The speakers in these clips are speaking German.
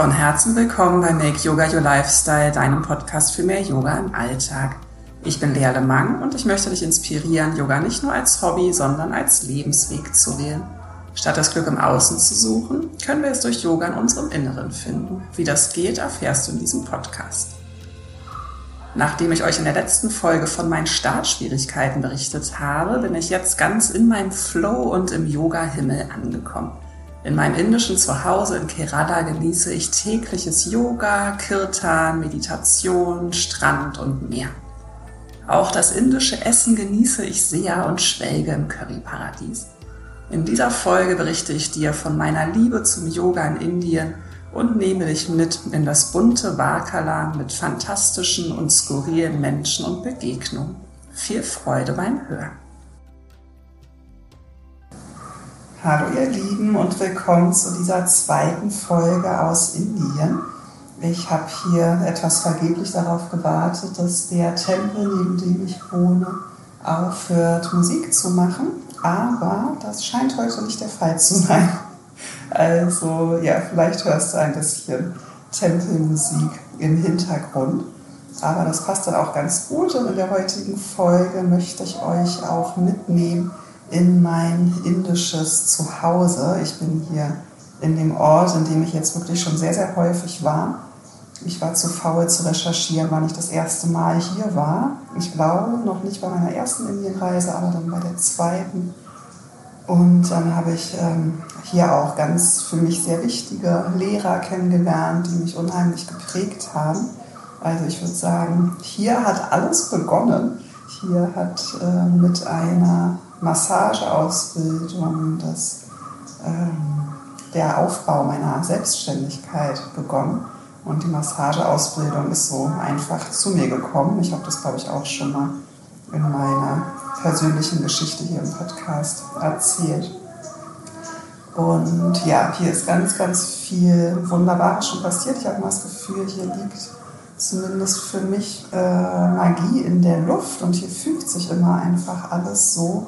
Von Herzen willkommen bei Make Yoga Your Lifestyle, deinem Podcast für mehr Yoga im Alltag. Ich bin Lea Lemang und ich möchte dich inspirieren, Yoga nicht nur als Hobby, sondern als Lebensweg zu wählen. Statt das Glück im Außen zu suchen, können wir es durch Yoga in unserem Inneren finden. Wie das geht, erfährst du in diesem Podcast. Nachdem ich euch in der letzten Folge von meinen Startschwierigkeiten berichtet habe, bin ich jetzt ganz in meinem Flow und im Yoga-Himmel angekommen. In meinem indischen Zuhause in Kerala genieße ich tägliches Yoga, Kirtan, Meditation, Strand und Meer. Auch das indische Essen genieße ich sehr und schwelge im Curryparadies. In dieser Folge berichte ich dir von meiner Liebe zum Yoga in Indien und nehme dich mit in das bunte Wakaland mit fantastischen und skurrilen Menschen und Begegnungen. Viel Freude beim Hören. Hallo ihr Lieben und willkommen zu dieser zweiten Folge aus Indien. Ich habe hier etwas vergeblich darauf gewartet, dass der Tempel, neben dem ich wohne, aufhört Musik zu machen. Aber das scheint heute nicht der Fall zu sein. Also ja, vielleicht hörst du ein bisschen Tempelmusik im Hintergrund. Aber das passt dann auch ganz gut. Und in der heutigen Folge möchte ich euch auch mitnehmen in mein indisches Zuhause. Ich bin hier in dem Ort, in dem ich jetzt wirklich schon sehr, sehr häufig war. Ich war zu faul zu recherchieren, wann ich das erste Mal hier war. Ich glaube noch nicht bei meiner ersten Indienreise, aber dann bei der zweiten. Und dann habe ich ähm, hier auch ganz für mich sehr wichtige Lehrer kennengelernt, die mich unheimlich geprägt haben. Also ich würde sagen, hier hat alles begonnen. Hier hat äh, mit einer Massageausbildung das, ähm, der Aufbau meiner Selbstständigkeit begonnen. Und die Massageausbildung ist so einfach zu mir gekommen. Ich habe das, glaube ich, auch schon mal in meiner persönlichen Geschichte hier im Podcast erzählt. Und ja, hier ist ganz, ganz viel Wunderbares schon passiert. Ich habe immer das Gefühl, hier liegt zumindest für mich äh, Magie in der Luft und hier fügt sich immer einfach alles so,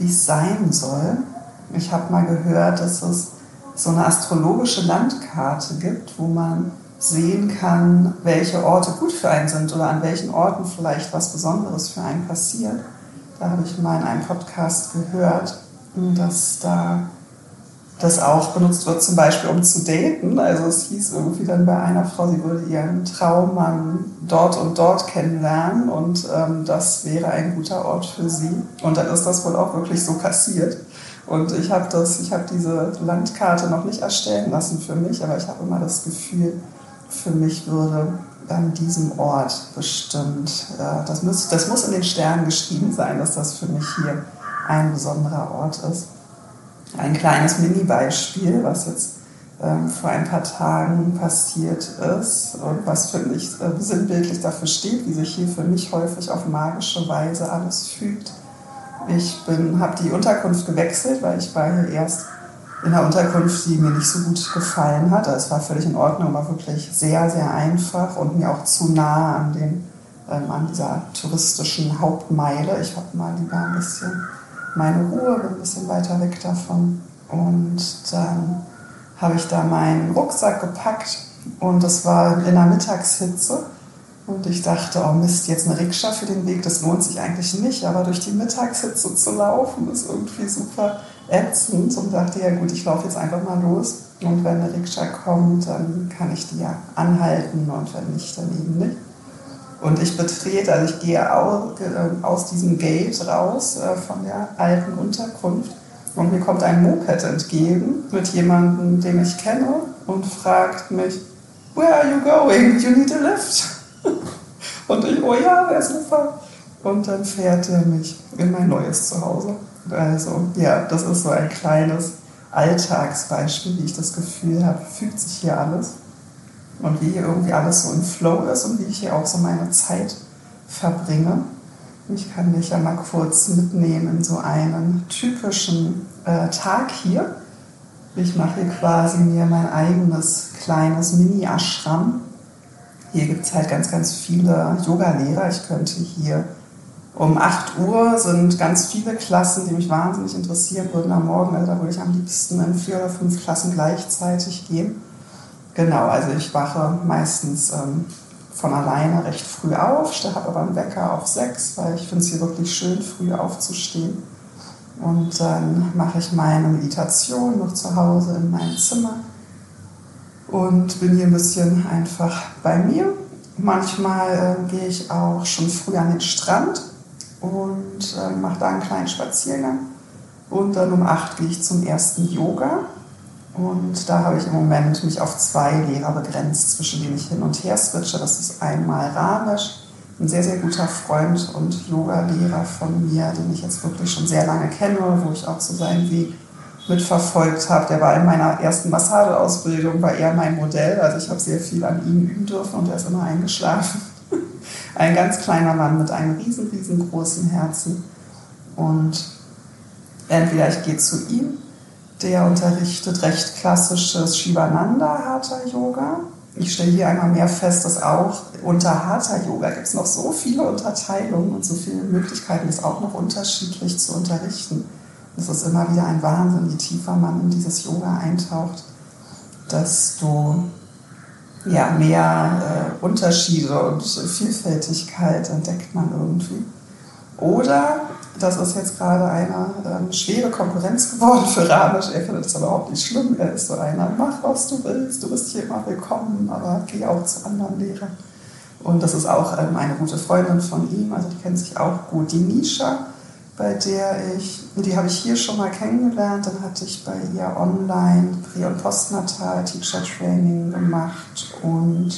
wie es sein soll. Ich habe mal gehört, dass es so eine astrologische Landkarte gibt, wo man sehen kann, welche Orte gut für einen sind oder an welchen Orten vielleicht was Besonderes für einen passiert. Da habe ich mal in einem Podcast gehört, dass da das auch benutzt wird, zum Beispiel um zu daten. Also es hieß irgendwie dann bei einer Frau, sie würde ihren Traummann dort und dort kennenlernen und ähm, das wäre ein guter Ort für sie. Und dann ist das wohl auch wirklich so passiert. Und ich habe habe diese Landkarte noch nicht erstellen lassen für mich, aber ich habe immer das Gefühl, für mich würde an diesem Ort bestimmt, äh, das, muss, das muss in den Sternen geschrieben sein, dass das für mich hier ein besonderer Ort ist. Ein kleines Mini-Beispiel, was jetzt ähm, vor ein paar Tagen passiert ist und was für mich äh, sinnbildlich dafür steht, wie sich hier für mich häufig auf magische Weise alles fügt. Ich habe die Unterkunft gewechselt, weil ich war hier erst in einer Unterkunft, die mir nicht so gut gefallen hat. Es war völlig in Ordnung, war wirklich sehr, sehr einfach und mir auch zu nah an, den, ähm, an dieser touristischen Hauptmeile. Ich habe mal lieber ein bisschen meine Ruhe, ein bisschen weiter weg davon. Und dann habe ich da meinen Rucksack gepackt und es war in der Mittagshitze. Und ich dachte, oh Mist, jetzt eine Rikscha für den Weg, das lohnt sich eigentlich nicht. Aber durch die Mittagshitze zu laufen ist irgendwie super ätzend und dachte, ja gut, ich laufe jetzt einfach mal los und wenn eine Rikscha kommt, dann kann ich die ja anhalten und wenn nicht, dann eben nicht. Und ich betrete, also ich gehe aus diesem Gate raus äh, von der alten Unterkunft und mir kommt ein Moped entgegen mit jemandem, den ich kenne und fragt mich, Where are you going? You need a lift. Und ich, oh ja, wäre super. Und dann fährt er mich in mein neues Zuhause. Also ja, das ist so ein kleines Alltagsbeispiel, wie ich das Gefühl habe, fügt sich hier alles und wie hier irgendwie alles so im Flow ist und wie ich hier auch so meine Zeit verbringe. Ich kann dich ja mal kurz mitnehmen in so einen typischen äh, Tag hier. Ich mache hier quasi mir mein eigenes kleines Mini-Ashram. Hier gibt es halt ganz, ganz viele Yoga-Lehrer. Ich könnte hier um 8 Uhr sind ganz viele Klassen, die mich wahnsinnig interessieren würden am Morgen. Also da würde ich am liebsten in vier oder fünf Klassen gleichzeitig gehen. Genau, also ich wache meistens ähm, von alleine recht früh auf, habe aber einen Wecker auf sechs, weil ich finde es hier wirklich schön, früh aufzustehen. Und dann mache ich meine Meditation noch zu Hause in meinem Zimmer und bin hier ein bisschen einfach bei mir. Manchmal äh, gehe ich auch schon früh an den Strand und äh, mache da einen kleinen Spaziergang. Und dann um acht gehe ich zum ersten Yoga. Und da habe ich im Moment mich auf zwei Lehrer begrenzt, zwischen denen ich hin und her switche. Das ist einmal Ramesh, ein sehr, sehr guter Freund und Yoga-Lehrer von mir, den ich jetzt wirklich schon sehr lange kenne, wo ich auch so seinen Weg mitverfolgt habe. Der war in meiner ersten Massageausbildung, war er mein Modell. Also ich habe sehr viel an ihm üben dürfen und er ist immer eingeschlafen. Ein ganz kleiner Mann mit einem riesen, riesengroßen Herzen. Und entweder ich gehe zu ihm der unterrichtet recht klassisches Shivananda Hatha Yoga. Ich stelle hier einmal mehr fest, dass auch unter Hatha Yoga gibt es noch so viele Unterteilungen und so viele Möglichkeiten, es auch noch unterschiedlich zu unterrichten. Es ist immer wieder ein Wahnsinn, je tiefer man in dieses Yoga eintaucht, desto ja, mehr äh, Unterschiede und Vielfältigkeit entdeckt man irgendwie. Oder das ist jetzt gerade eine ähm, schwere Konkurrenz geworden für Rabisch. Er findet es überhaupt nicht schlimm. Er ist so einer, mach was du willst, du bist hier immer willkommen, aber geh auch zu anderen Lehrern. Und das ist auch ähm, eine gute Freundin von ihm, also die kennt sich auch gut. Die Nisha, bei der ich, die habe ich hier schon mal kennengelernt, dann hatte ich bei ihr online Prä- und Postnatal Teacher Training gemacht und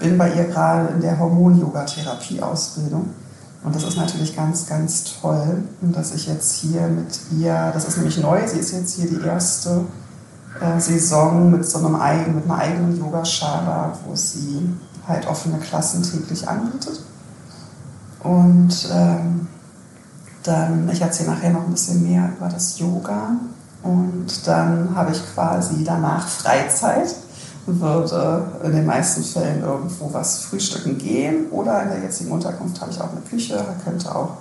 bin bei ihr gerade in der Hormon-Yoga-Therapie-Ausbildung. Und das ist natürlich ganz, ganz toll, dass ich jetzt hier mit ihr, das ist nämlich neu, sie ist jetzt hier die erste äh, Saison mit so einem mit einer eigenen Yogaschala, wo sie halt offene Klassen täglich anbietet. Und ähm, dann, ich erzähle nachher noch ein bisschen mehr über das Yoga. Und dann habe ich quasi danach Freizeit würde in den meisten Fällen irgendwo was frühstücken gehen oder in der jetzigen Unterkunft habe ich auch eine Küche, könnte auch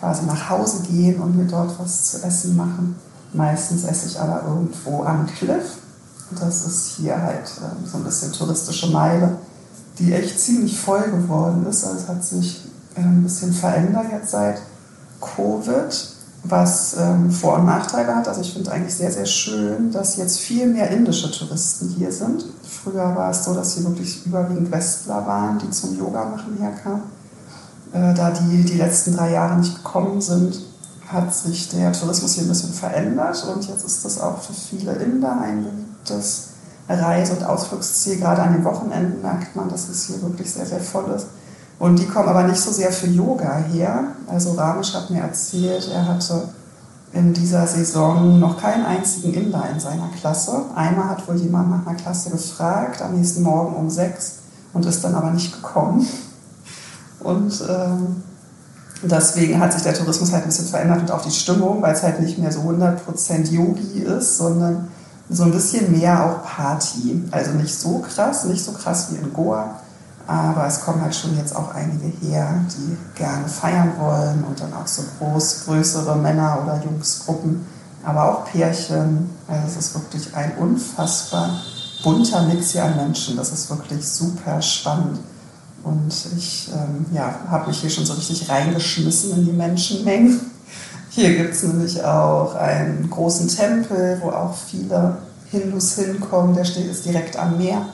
quasi nach Hause gehen und mir dort was zu essen machen. Meistens esse ich aber irgendwo am Cliff. Das ist hier halt ähm, so ein bisschen touristische Meile, die echt ziemlich voll geworden ist. Also es hat sich äh, ein bisschen verändert jetzt seit Covid was ähm, Vor- und Nachteile hat. Also ich finde eigentlich sehr, sehr schön, dass jetzt viel mehr indische Touristen hier sind. Früher war es so, dass hier wirklich überwiegend Westler waren, die zum Yoga machen herkamen. Äh, da die die letzten drei Jahre nicht gekommen sind, hat sich der Tourismus hier ein bisschen verändert und jetzt ist das auch für viele Inder ein beliebtes Reise- und Ausflugsziel. Gerade an den Wochenenden merkt man, dass es hier wirklich sehr, sehr voll ist. Und die kommen aber nicht so sehr für Yoga her. Also Ramesh hat mir erzählt, er hatte in dieser Saison noch keinen einzigen Inder in seiner Klasse. Einmal hat wohl jemand nach einer Klasse gefragt, am nächsten Morgen um sechs und ist dann aber nicht gekommen. Und ähm, deswegen hat sich der Tourismus halt ein bisschen verändert und auch die Stimmung, weil es halt nicht mehr so 100% Yogi ist, sondern so ein bisschen mehr auch Party. Also nicht so krass, nicht so krass wie in Goa, aber es kommen halt schon jetzt auch einige her, die gerne feiern wollen und dann auch so groß, größere Männer- oder Jungsgruppen, aber auch Pärchen. Also es ist wirklich ein unfassbar bunter Mix hier an Menschen. Das ist wirklich super spannend. Und ich ähm, ja, habe mich hier schon so richtig reingeschmissen in die Menschenmengen. Hier gibt es nämlich auch einen großen Tempel, wo auch viele Hindus hinkommen. Der steht ist direkt am Meer.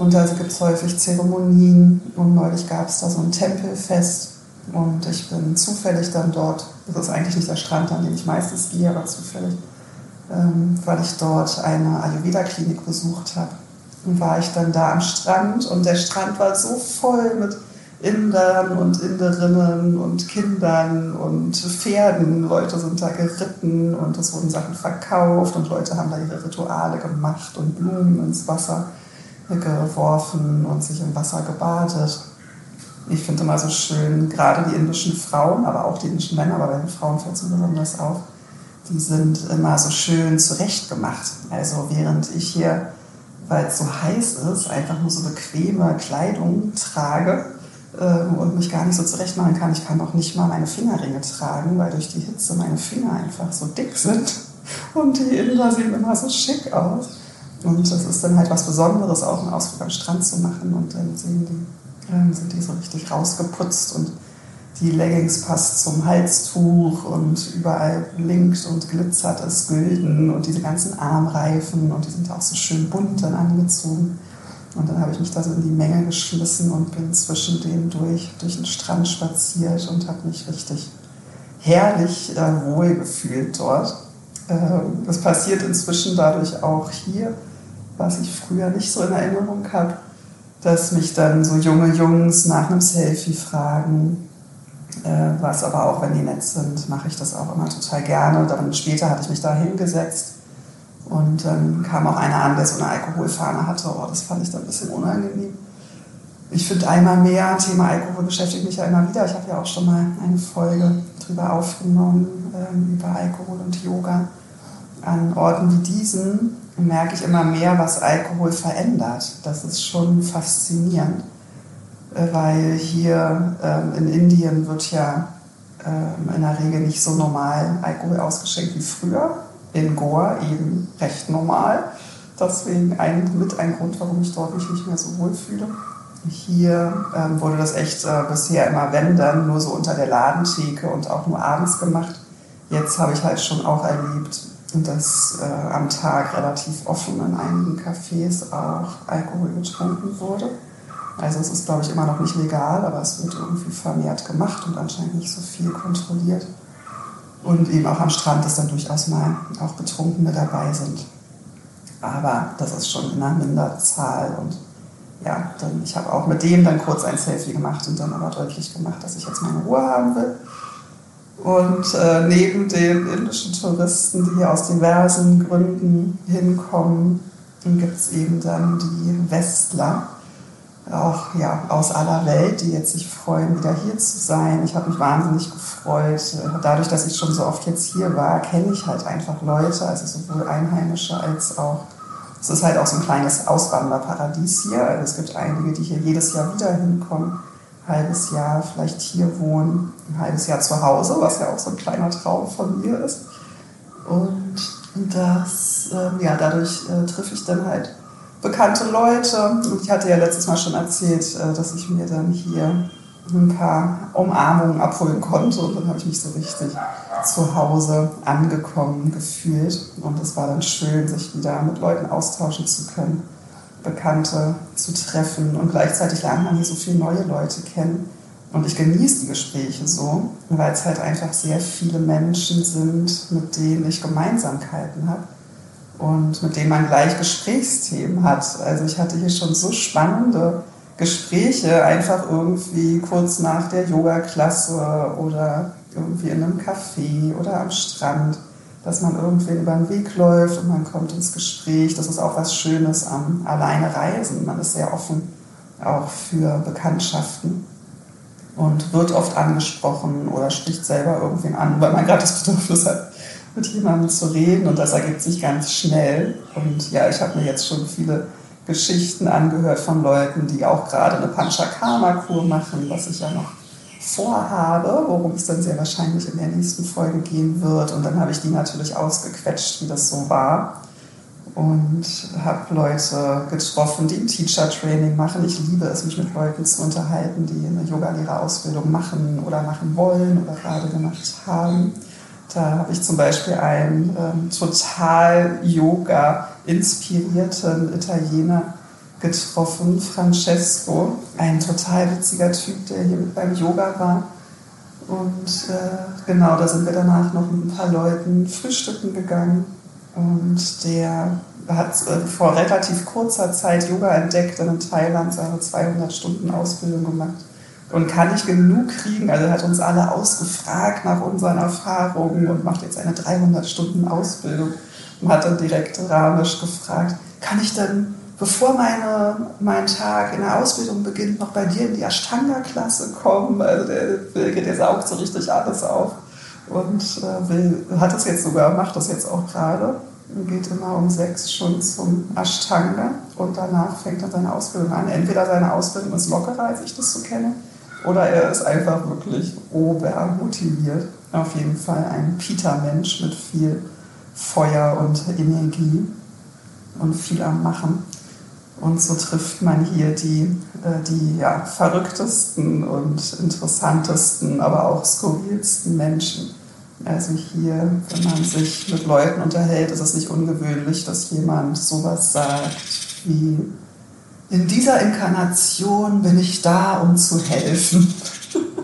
Und da gibt es häufig Zeremonien. Und neulich gab es da so ein Tempelfest. Und ich bin zufällig dann dort, das ist eigentlich nicht der Strand, an den ich meistens gehe, aber zufällig, ähm, weil ich dort eine Ayurveda-Klinik besucht habe. Und war ich dann da am Strand. Und der Strand war so voll mit Indern und Inderinnen und Kindern und Pferden. Leute sind da geritten und es wurden Sachen verkauft und Leute haben da ihre Rituale gemacht und Blumen ins Wasser geworfen und sich im Wasser gebadet. Ich finde immer so schön, gerade die indischen Frauen, aber auch die indischen Männer, aber bei den Frauen fällt es mir besonders auf, die sind immer so schön zurechtgemacht. Also während ich hier, weil es so heiß ist, einfach nur so bequeme Kleidung trage äh, und mich gar nicht so zurecht machen kann. Ich kann auch nicht mal meine Fingerringe tragen, weil durch die Hitze meine Finger einfach so dick sind. Und die Inder sehen immer so schick aus. Und das ist dann halt was Besonderes, auch einen Ausflug am Strand zu machen. Und dann sehen die, äh, sind die so richtig rausgeputzt und die Leggings passt zum Halstuch und überall blinkt und glitzert es gülden und diese ganzen Armreifen und die sind auch so schön bunt dann angezogen. Und dann habe ich mich da so in die Menge geschmissen und bin zwischen denen durch, durch den Strand spaziert und habe mich richtig herrlich äh, wohl gefühlt dort. Äh, das passiert inzwischen dadurch auch hier, was ich früher nicht so in Erinnerung habe, dass mich dann so junge Jungs nach einem Selfie fragen, äh, was aber auch, wenn die nett sind, mache ich das auch immer total gerne. Dann später hatte ich mich da hingesetzt und dann kam auch einer an, der so eine Alkoholfahne hatte. Oh, das fand ich dann ein bisschen unangenehm. Ich finde einmal mehr, Thema Alkohol beschäftigt mich ja immer wieder. Ich habe ja auch schon mal eine Folge drüber aufgenommen, ähm, über Alkohol und Yoga. An Orten wie diesen merke ich immer mehr, was Alkohol verändert. Das ist schon faszinierend, äh, weil hier ähm, in Indien wird ja ähm, in der Regel nicht so normal Alkohol ausgeschenkt wie früher in Goa eben recht normal. Deswegen ein, mit ein Grund, warum ich dort mich nicht mehr so wohl fühle. Hier ähm, wurde das echt äh, bisher immer, wenn dann, nur so unter der Ladentheke und auch nur abends gemacht. Jetzt habe ich halt schon auch erlebt, dass äh, am Tag relativ offen in einigen Cafés auch Alkohol getrunken wurde. Also es ist, glaube ich, immer noch nicht legal, aber es wird irgendwie vermehrt gemacht und anscheinend nicht so viel kontrolliert. Und eben auch am Strand, dass dann durchaus mal auch Betrunkene dabei sind. Aber das ist schon in einer Minderzahl. Und ja, dann, ich habe auch mit dem dann kurz ein Selfie gemacht und dann aber deutlich gemacht, dass ich jetzt meine Ruhe haben will. Und äh, neben den indischen Touristen, die hier aus diversen Gründen hinkommen, gibt es eben dann die Westler auch ja, aus aller Welt, die jetzt sich freuen, wieder hier zu sein. Ich habe mich wahnsinnig gefreut. Dadurch, dass ich schon so oft jetzt hier war, kenne ich halt einfach Leute, also sowohl Einheimische als auch, es ist halt auch so ein kleines Auswanderparadies hier. Also es gibt einige, die hier jedes Jahr wieder hinkommen, halbes Jahr vielleicht hier wohnen, ein halbes Jahr zu Hause, was ja auch so ein kleiner Traum von mir ist. Und das, äh, ja, dadurch äh, treffe ich dann halt bekannte Leute. Und ich hatte ja letztes Mal schon erzählt, äh, dass ich mir dann hier ein paar Umarmungen abholen konnte. Und dann habe ich mich so richtig zu Hause angekommen gefühlt. Und es war dann schön, sich wieder mit Leuten austauschen zu können, Bekannte zu treffen. Und gleichzeitig lernt man hier so viele neue Leute kennen. Und ich genieße die Gespräche so, weil es halt einfach sehr viele Menschen sind, mit denen ich Gemeinsamkeiten habe und mit denen man gleich Gesprächsthemen hat. Also ich hatte hier schon so spannende Gespräche, einfach irgendwie kurz nach der Yoga-Klasse oder irgendwie in einem Café oder am Strand, dass man irgendwie über den Weg läuft und man kommt ins Gespräch. Das ist auch was Schönes am alleine Reisen. Man ist sehr offen auch für Bekanntschaften und wird oft angesprochen oder spricht selber irgendwen an, weil man gerade das Bedürfnis hat, mit jemandem zu reden und das ergibt sich ganz schnell. Und ja, ich habe mir jetzt schon viele Geschichten angehört von Leuten, die auch gerade eine Panchakarma-Kur machen, was ich ja noch vorhabe, worum es dann sehr wahrscheinlich in der nächsten Folge gehen wird. Und dann habe ich die natürlich ausgequetscht, wie das so war. Und habe Leute getroffen, die ein Teacher-Training machen. Ich liebe es, mich mit Leuten zu unterhalten, die eine Yogalehrerausbildung machen oder machen wollen oder gerade gemacht haben. Da habe ich zum Beispiel einen ähm, total Yoga-inspirierten Italiener getroffen, Francesco, ein total witziger Typ, der hier mit beim Yoga war. Und äh, genau, da sind wir danach noch mit ein paar Leuten frühstücken gegangen. Und der hat äh, vor relativ kurzer Zeit Yoga entdeckt und in Thailand seine 200 Stunden Ausbildung gemacht und kann nicht genug kriegen. Also hat uns alle ausgefragt nach unseren Erfahrungen und macht jetzt eine 300 Stunden Ausbildung und hat dann direkt Ramisch gefragt, kann ich denn, bevor meine, mein Tag in der Ausbildung beginnt, noch bei dir in die Ashtanga-Klasse kommen? Also der, der saugt so richtig alles auf und äh, will, hat das jetzt sogar, macht das jetzt auch gerade. Geht immer um sechs schon zum Ashtanga und danach fängt er seine Ausbildung an. Entweder seine Ausbildung ist lockerer, als ich das so kenne, oder er ist einfach wirklich obermotiviert. Auf jeden Fall ein Peter-Mensch mit viel Feuer und Energie. und viel am Machen. Und so trifft man hier die, äh, die ja, verrücktesten und interessantesten, aber auch skurrilsten Menschen. Also hier, wenn man sich mit Leuten unterhält, ist es nicht ungewöhnlich, dass jemand sowas sagt wie, in dieser Inkarnation bin ich da, um zu helfen.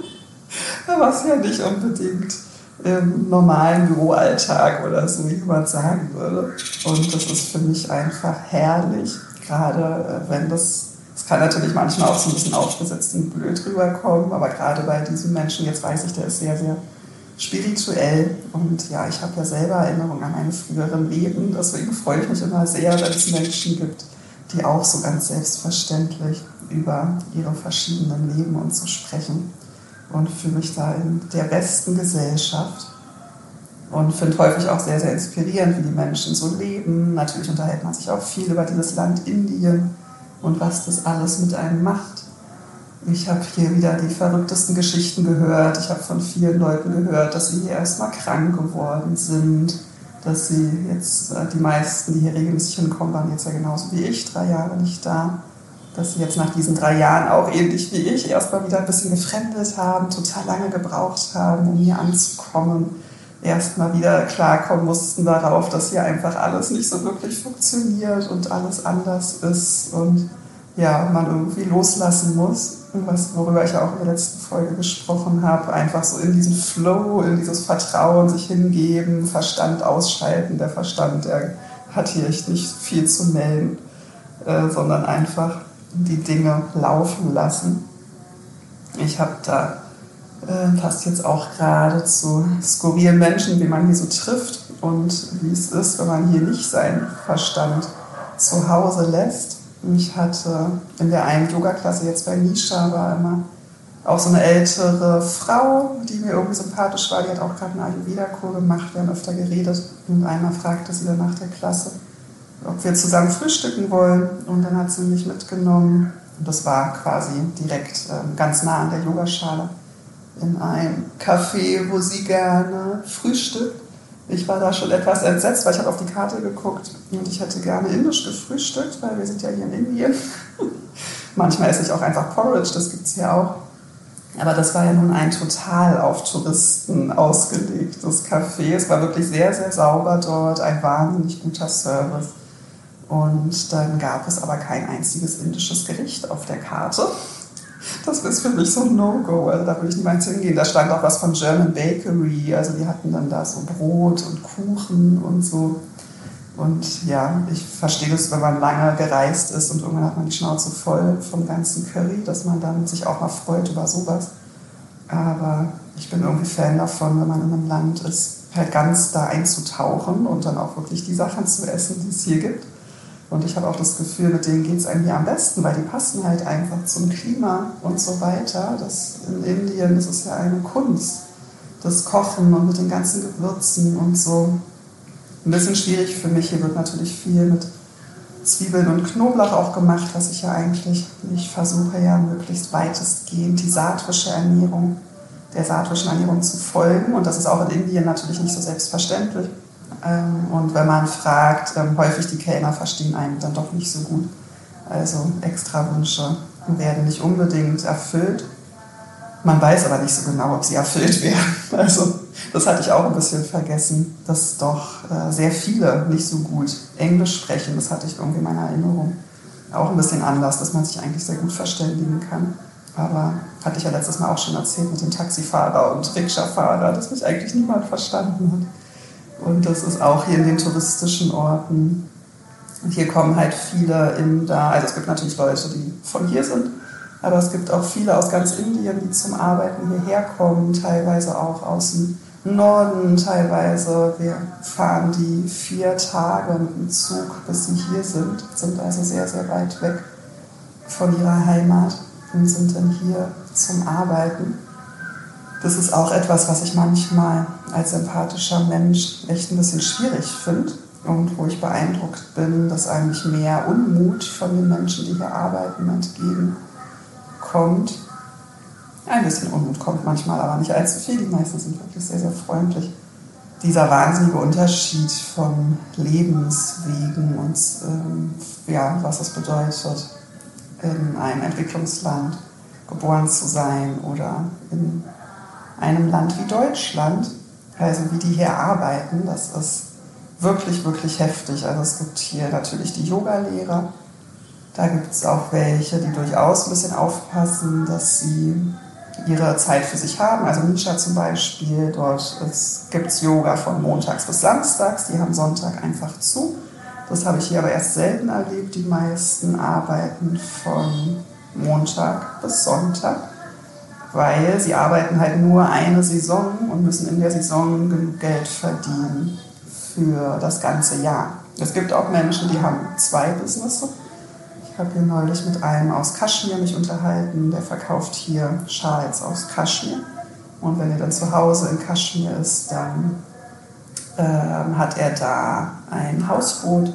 Was ja nicht unbedingt im normalen Büroalltag oder so jemand sagen würde. Und das ist für mich einfach herrlich, gerade äh, wenn das, es kann natürlich manchmal auch so ein bisschen aufgesetzt und blöd rüberkommen, aber gerade bei diesem Menschen, jetzt weiß ich, der ist sehr, sehr spirituell. Und ja, ich habe ja selber Erinnerungen an meine früheren Leben, deswegen freue ich mich immer sehr, wenn es Menschen gibt, die auch so ganz selbstverständlich über ihre verschiedenen Leben und so sprechen und fühle mich da in der besten Gesellschaft und finde häufig auch sehr, sehr inspirierend, wie die Menschen so leben. Natürlich unterhält man sich auch viel über dieses Land Indien und was das alles mit einem macht. Ich habe hier wieder die verrücktesten Geschichten gehört. Ich habe von vielen Leuten gehört, dass sie hier erstmal krank geworden sind, dass sie jetzt, äh, die meisten, die hier regelmäßig hinkommen, waren jetzt ja genauso wie ich, drei Jahre nicht da dass sie jetzt nach diesen drei Jahren auch ähnlich wie ich erstmal wieder ein bisschen gefremdet haben, total lange gebraucht haben, um hier anzukommen, erstmal wieder klarkommen mussten darauf, dass hier einfach alles nicht so wirklich funktioniert und alles anders ist und ja, man irgendwie loslassen muss. Was, worüber ich auch in der letzten Folge gesprochen habe, einfach so in diesen Flow, in dieses Vertrauen, sich hingeben, Verstand ausschalten. Der Verstand, der hat hier echt nicht viel zu melden, äh, sondern einfach die Dinge laufen lassen. Ich habe da äh, passt jetzt auch gerade zu skurrilen Menschen, wie man hier so trifft und wie es ist, wenn man hier nicht seinen Verstand zu Hause lässt. Ich hatte in der einen Yoga-Klasse jetzt bei Nisha war immer auch so eine ältere Frau, die mir irgendwie sympathisch war, die hat auch gerade eine Ayurveda-Kur gemacht, wir haben öfter geredet und einmal fragte sie dann nach der Klasse, ob wir zusammen frühstücken wollen. Und dann hat sie mich mitgenommen. Und das war quasi direkt äh, ganz nah an der Yogaschale in einem Café, wo sie gerne frühstückt. Ich war da schon etwas entsetzt, weil ich habe auf die Karte geguckt und ich hätte gerne indisch gefrühstückt, weil wir sind ja hier in Indien. Manchmal esse ich auch einfach Porridge, das gibt es hier auch. Aber das war ja nun ein total auf Touristen ausgelegtes Café. Es war wirklich sehr, sehr sauber dort, ein wahnsinnig guter Service. Und dann gab es aber kein einziges indisches Gericht auf der Karte. Das ist für mich so ein No-Go. Also da würde ich niemals hingehen. Da stand auch was von German Bakery. Also die hatten dann da so Brot und Kuchen und so. Und ja, ich verstehe das, wenn man lange gereist ist und irgendwann hat man die Schnauze voll vom ganzen Curry, dass man dann sich auch mal freut über sowas. Aber ich bin irgendwie Fan davon, wenn man in einem Land ist, halt ganz da einzutauchen und dann auch wirklich die Sachen zu essen, die es hier gibt. Und ich habe auch das Gefühl, mit denen geht es einem hier am besten, weil die passen halt einfach zum Klima und so weiter. Das in Indien, das ist ja eine Kunst, das Kochen und mit den ganzen Gewürzen und so. Ein bisschen schwierig für mich. Hier wird natürlich viel mit Zwiebeln und Knoblauch auch gemacht, was ich ja eigentlich, ich versuche ja möglichst weitestgehend die saatwische Ernährung, der saatwischen Ernährung zu folgen. Und das ist auch in Indien natürlich nicht so selbstverständlich. Ähm, und wenn man fragt, ähm, häufig die Kellner verstehen einen dann doch nicht so gut. Also extra Wünsche werden nicht unbedingt erfüllt. Man weiß aber nicht so genau, ob sie erfüllt werden. Also das hatte ich auch ein bisschen vergessen, dass doch äh, sehr viele nicht so gut Englisch sprechen. Das hatte ich irgendwie in meiner Erinnerung. Auch ein bisschen anders, dass man sich eigentlich sehr gut verständigen kann. Aber hatte ich ja letztes Mal auch schon erzählt mit dem Taxifahrer und Rikscha-Fahrer, dass mich eigentlich niemand verstanden hat. Und das ist auch hier in den touristischen Orten. Und hier kommen halt viele Inder, also es gibt natürlich Leute, die von hier sind, aber es gibt auch viele aus ganz Indien, die zum Arbeiten hierher kommen, teilweise auch aus dem Norden, teilweise. Wir fahren die vier Tage mit dem Zug, bis sie hier sind, sind also sehr, sehr weit weg von ihrer Heimat und sind dann hier zum Arbeiten das ist auch etwas, was ich manchmal als empathischer Mensch echt ein bisschen schwierig finde und wo ich beeindruckt bin, dass eigentlich mehr Unmut von den Menschen, die hier arbeiten, entgegenkommt. Ein bisschen Unmut kommt manchmal, aber nicht allzu viel. Die meisten sind wirklich sehr, sehr freundlich. dieser wahnsinnige Unterschied von Lebenswegen und ähm, ja, was es bedeutet, in einem Entwicklungsland geboren zu sein oder in einem Land wie Deutschland, also wie die hier arbeiten, das ist wirklich, wirklich heftig. Also es gibt hier natürlich die Yoga-Lehrer, da gibt es auch welche, die durchaus ein bisschen aufpassen, dass sie ihre Zeit für sich haben. Also Misha zum Beispiel, dort gibt es Yoga von montags bis samstags, die haben Sonntag einfach zu. Das habe ich hier aber erst selten erlebt. Die meisten arbeiten von Montag bis Sonntag, weil sie arbeiten halt nur eine Saison und müssen in der Saison genug Geld verdienen für das ganze Jahr. Es gibt auch Menschen, die haben zwei Businesses ich habe hier neulich mit einem aus Kaschmir mich unterhalten, der verkauft hier Schals aus Kaschmir. Und wenn er dann zu Hause in Kaschmir ist, dann äh, hat er da ein Hausboot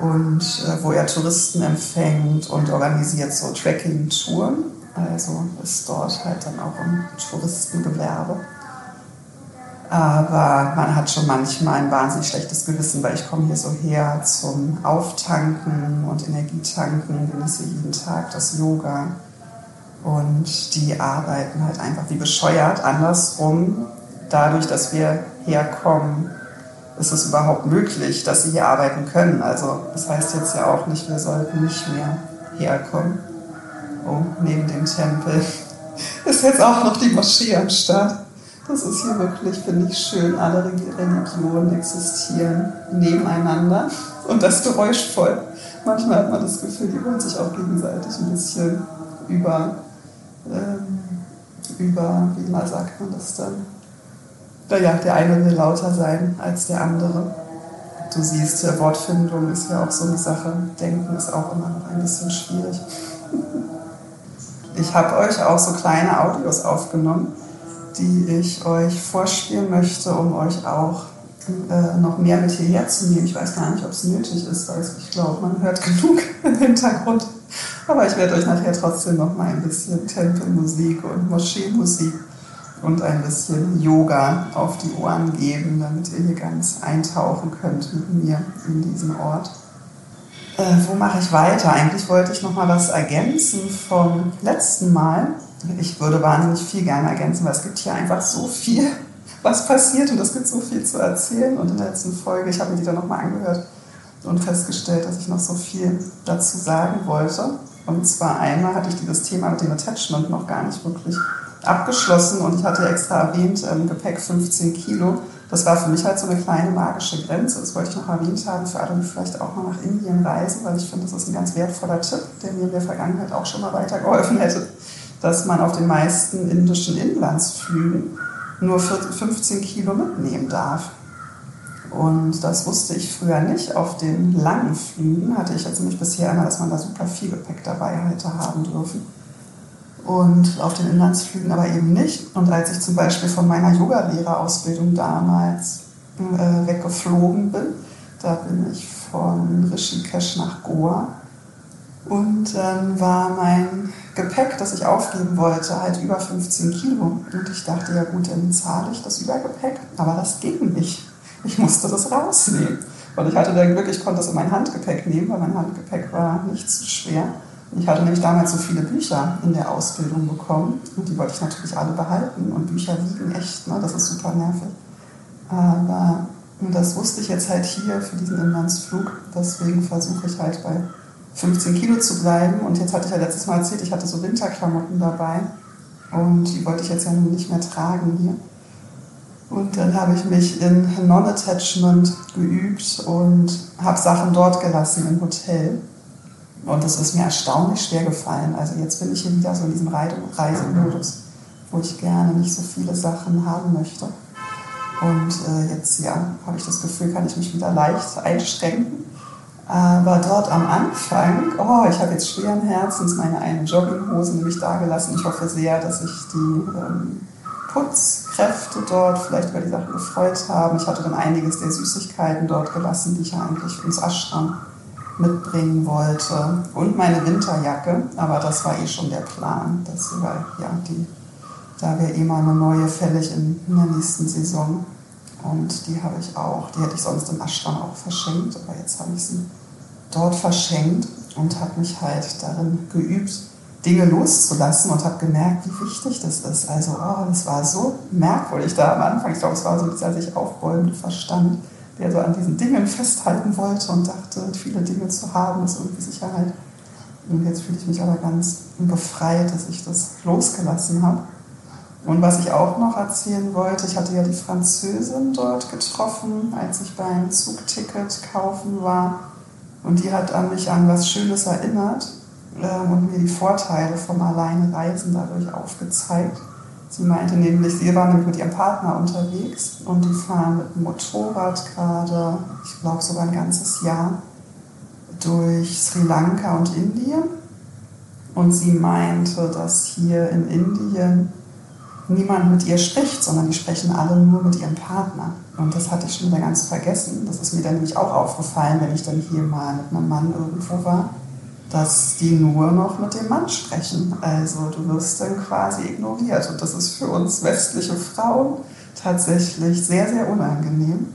und äh, wo er Touristen empfängt und organisiert so Trekking-Touren. Also ist dort halt dann auch ein Touristengewerbe. Aber man hat schon manchmal ein wahnsinnig schlechtes Gewissen, weil ich komme hier so her zum Auftanken und Energietanken, genieße jeden Tag das Yoga. Und die arbeiten halt einfach wie bescheuert. Andersrum, dadurch, dass wir herkommen, ist es überhaupt möglich, dass sie hier arbeiten können. Also das heißt jetzt ja auch nicht, wir sollten nicht mehr herkommen. Oh, neben dem Tempel ist jetzt auch noch die Moschee am Start. Das ist hier wirklich, finde ich, schön. Alle Religionen existieren nebeneinander und das geräuschvoll. Manchmal hat man das Gefühl, die wollen sich auch gegenseitig ein bisschen über, ähm, über wie mal sagt man das dann? Naja, der eine will lauter sein als der andere. Du siehst, Wortfindung ist ja auch so eine Sache. Denken ist auch immer noch ein bisschen schwierig. Ich habe euch auch so kleine Audios aufgenommen die ich euch vorspielen möchte, um euch auch äh, noch mehr mit hierher zu nehmen. Ich weiß gar nicht, ob es nötig ist, weil ich glaube, man hört genug im Hintergrund. Aber ich werde euch nachher trotzdem noch mal ein bisschen Tempelmusik und Moscheemusik und ein bisschen Yoga auf die Ohren geben, damit ihr hier ganz eintauchen könnt mit mir in diesen Ort. Äh, wo mache ich weiter? Eigentlich wollte ich noch mal was ergänzen vom letzten Mal ich würde wahnsinnig viel gerne ergänzen, weil es gibt hier einfach so viel, was passiert und es gibt so viel zu erzählen. Und in der letzten Folge, ich habe mir die dann nochmal angehört und festgestellt, dass ich noch so viel dazu sagen wollte. Und zwar einmal hatte ich dieses Thema mit dem Attachment noch gar nicht wirklich abgeschlossen und ich hatte extra erwähnt, ähm, Gepäck 15 Kilo. Das war für mich halt so eine kleine magische Grenze. Das wollte ich noch erwähnt haben für alle, die vielleicht auch mal nach Indien reisen, weil ich finde, das ist ein ganz wertvoller Tipp, der mir in der Vergangenheit auch schon mal weitergeholfen hätte dass man auf den meisten indischen Inlandsflügen nur 15 Kilo mitnehmen darf. Und das wusste ich früher nicht. Auf den langen Flügen hatte ich jetzt nämlich bisher immer, dass man da super viel Gepäck dabei hätte haben dürfen. Und auf den Inlandsflügen aber eben nicht. Und als ich zum Beispiel von meiner Yogalehrerausbildung damals äh, weggeflogen bin, da bin ich von Rishikesh nach Goa. Und dann war mein Gepäck, das ich aufgeben wollte, halt über 15 Kilo. Und ich dachte, ja gut, dann zahle ich das Übergepäck. Aber das ging nicht. Ich musste das rausnehmen. Und ich hatte dann Glück, ich konnte das in mein Handgepäck nehmen, weil mein Handgepäck war nicht zu schwer. Ich hatte nämlich damals so viele Bücher in der Ausbildung bekommen und die wollte ich natürlich alle behalten. Und Bücher wiegen echt, ne? das ist super nervig. Aber das wusste ich jetzt halt hier für diesen Inlandsflug. Deswegen versuche ich halt bei 15 Kilo zu bleiben. Und jetzt hatte ich ja letztes Mal erzählt, ich hatte so Winterklamotten dabei. Und die wollte ich jetzt ja nun nicht mehr tragen hier. Und dann habe ich mich in Non-Attachment geübt und habe Sachen dort gelassen im Hotel. Und es ist mir erstaunlich schwer gefallen. Also jetzt bin ich hier wieder so in diesem Reisemodus, wo ich gerne nicht so viele Sachen haben möchte. Und äh, jetzt ja, habe ich das Gefühl, kann ich mich wieder leicht einschränken aber dort am Anfang, oh, ich habe jetzt schweren Herzens meine eine Jogginghose nämlich da gelassen. Ich hoffe sehr, dass sich die ähm, Putzkräfte dort vielleicht über die Sache gefreut haben. Ich hatte dann einiges der Süßigkeiten dort gelassen, die ich ja eigentlich ins Ashram mitbringen wollte. Und meine Winterjacke, aber das war eh schon der Plan, dass wir, ja, die, da wäre eh mal eine neue fällig in, in der nächsten Saison. Und die habe ich auch, die hätte ich sonst im Ashram auch verschenkt, aber jetzt habe ich sie dort verschenkt und habe mich halt darin geübt, Dinge loszulassen und habe gemerkt, wie wichtig das ist. Also, oh, das war so merkwürdig da am Anfang. Ich glaube, es war so dieser sich aufbäumende Verstand, der so an diesen Dingen festhalten wollte und dachte, viele Dinge zu haben, ist irgendwie Sicherheit. Und jetzt fühle ich mich aber ganz befreit, dass ich das losgelassen habe. Und was ich auch noch erzählen wollte, ich hatte ja die Französin dort getroffen, als ich beim Zugticket kaufen war. Und die hat an mich an was Schönes erinnert ähm, und mir die Vorteile vom Alleinreisen dadurch aufgezeigt. Sie meinte nämlich, sie war nämlich mit ihrem Partner unterwegs und die fahren mit dem Motorrad gerade, ich glaube sogar ein ganzes Jahr, durch Sri Lanka und Indien. Und sie meinte, dass hier in Indien niemand mit ihr spricht, sondern die sprechen alle nur mit ihrem Partner. Und das hatte ich schon wieder ganz vergessen. Das ist mir dann nämlich auch aufgefallen, wenn ich dann hier mal mit einem Mann irgendwo war dass die nur noch mit dem Mann sprechen. Also du wirst dann quasi ignoriert. Und das ist für uns westliche Frauen tatsächlich sehr, sehr unangenehm.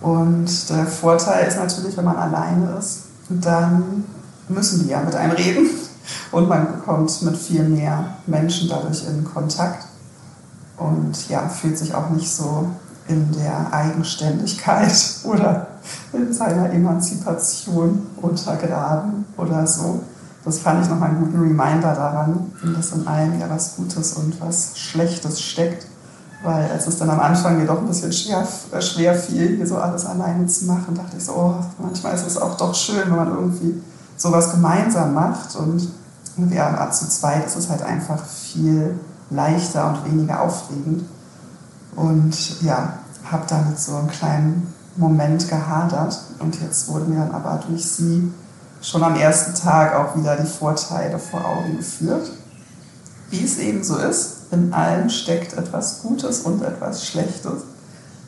Und der Vorteil ist natürlich, wenn man alleine ist, dann müssen die ja mit einem reden. Und man kommt mit viel mehr Menschen dadurch in Kontakt. Und ja, fühlt sich auch nicht so in der Eigenständigkeit oder seiner Emanzipation untergraben oder so. Das fand ich nochmal einen guten Reminder daran, dass in allem ja was Gutes und was Schlechtes steckt. Weil als es dann am Anfang mir doch ein bisschen schwer, äh, schwer fiel, hier so alles alleine zu machen, dachte ich so, oh, manchmal ist es auch doch schön, wenn man irgendwie sowas gemeinsam macht. Und ja, zu zweit ist es halt einfach viel leichter und weniger aufregend. Und ja, habe damit so einen kleinen Moment gehadert. Und jetzt wurde mir dann aber durch sie schon am ersten Tag auch wieder die Vorteile vor Augen geführt. Wie es eben so ist, in allem steckt etwas Gutes und etwas Schlechtes.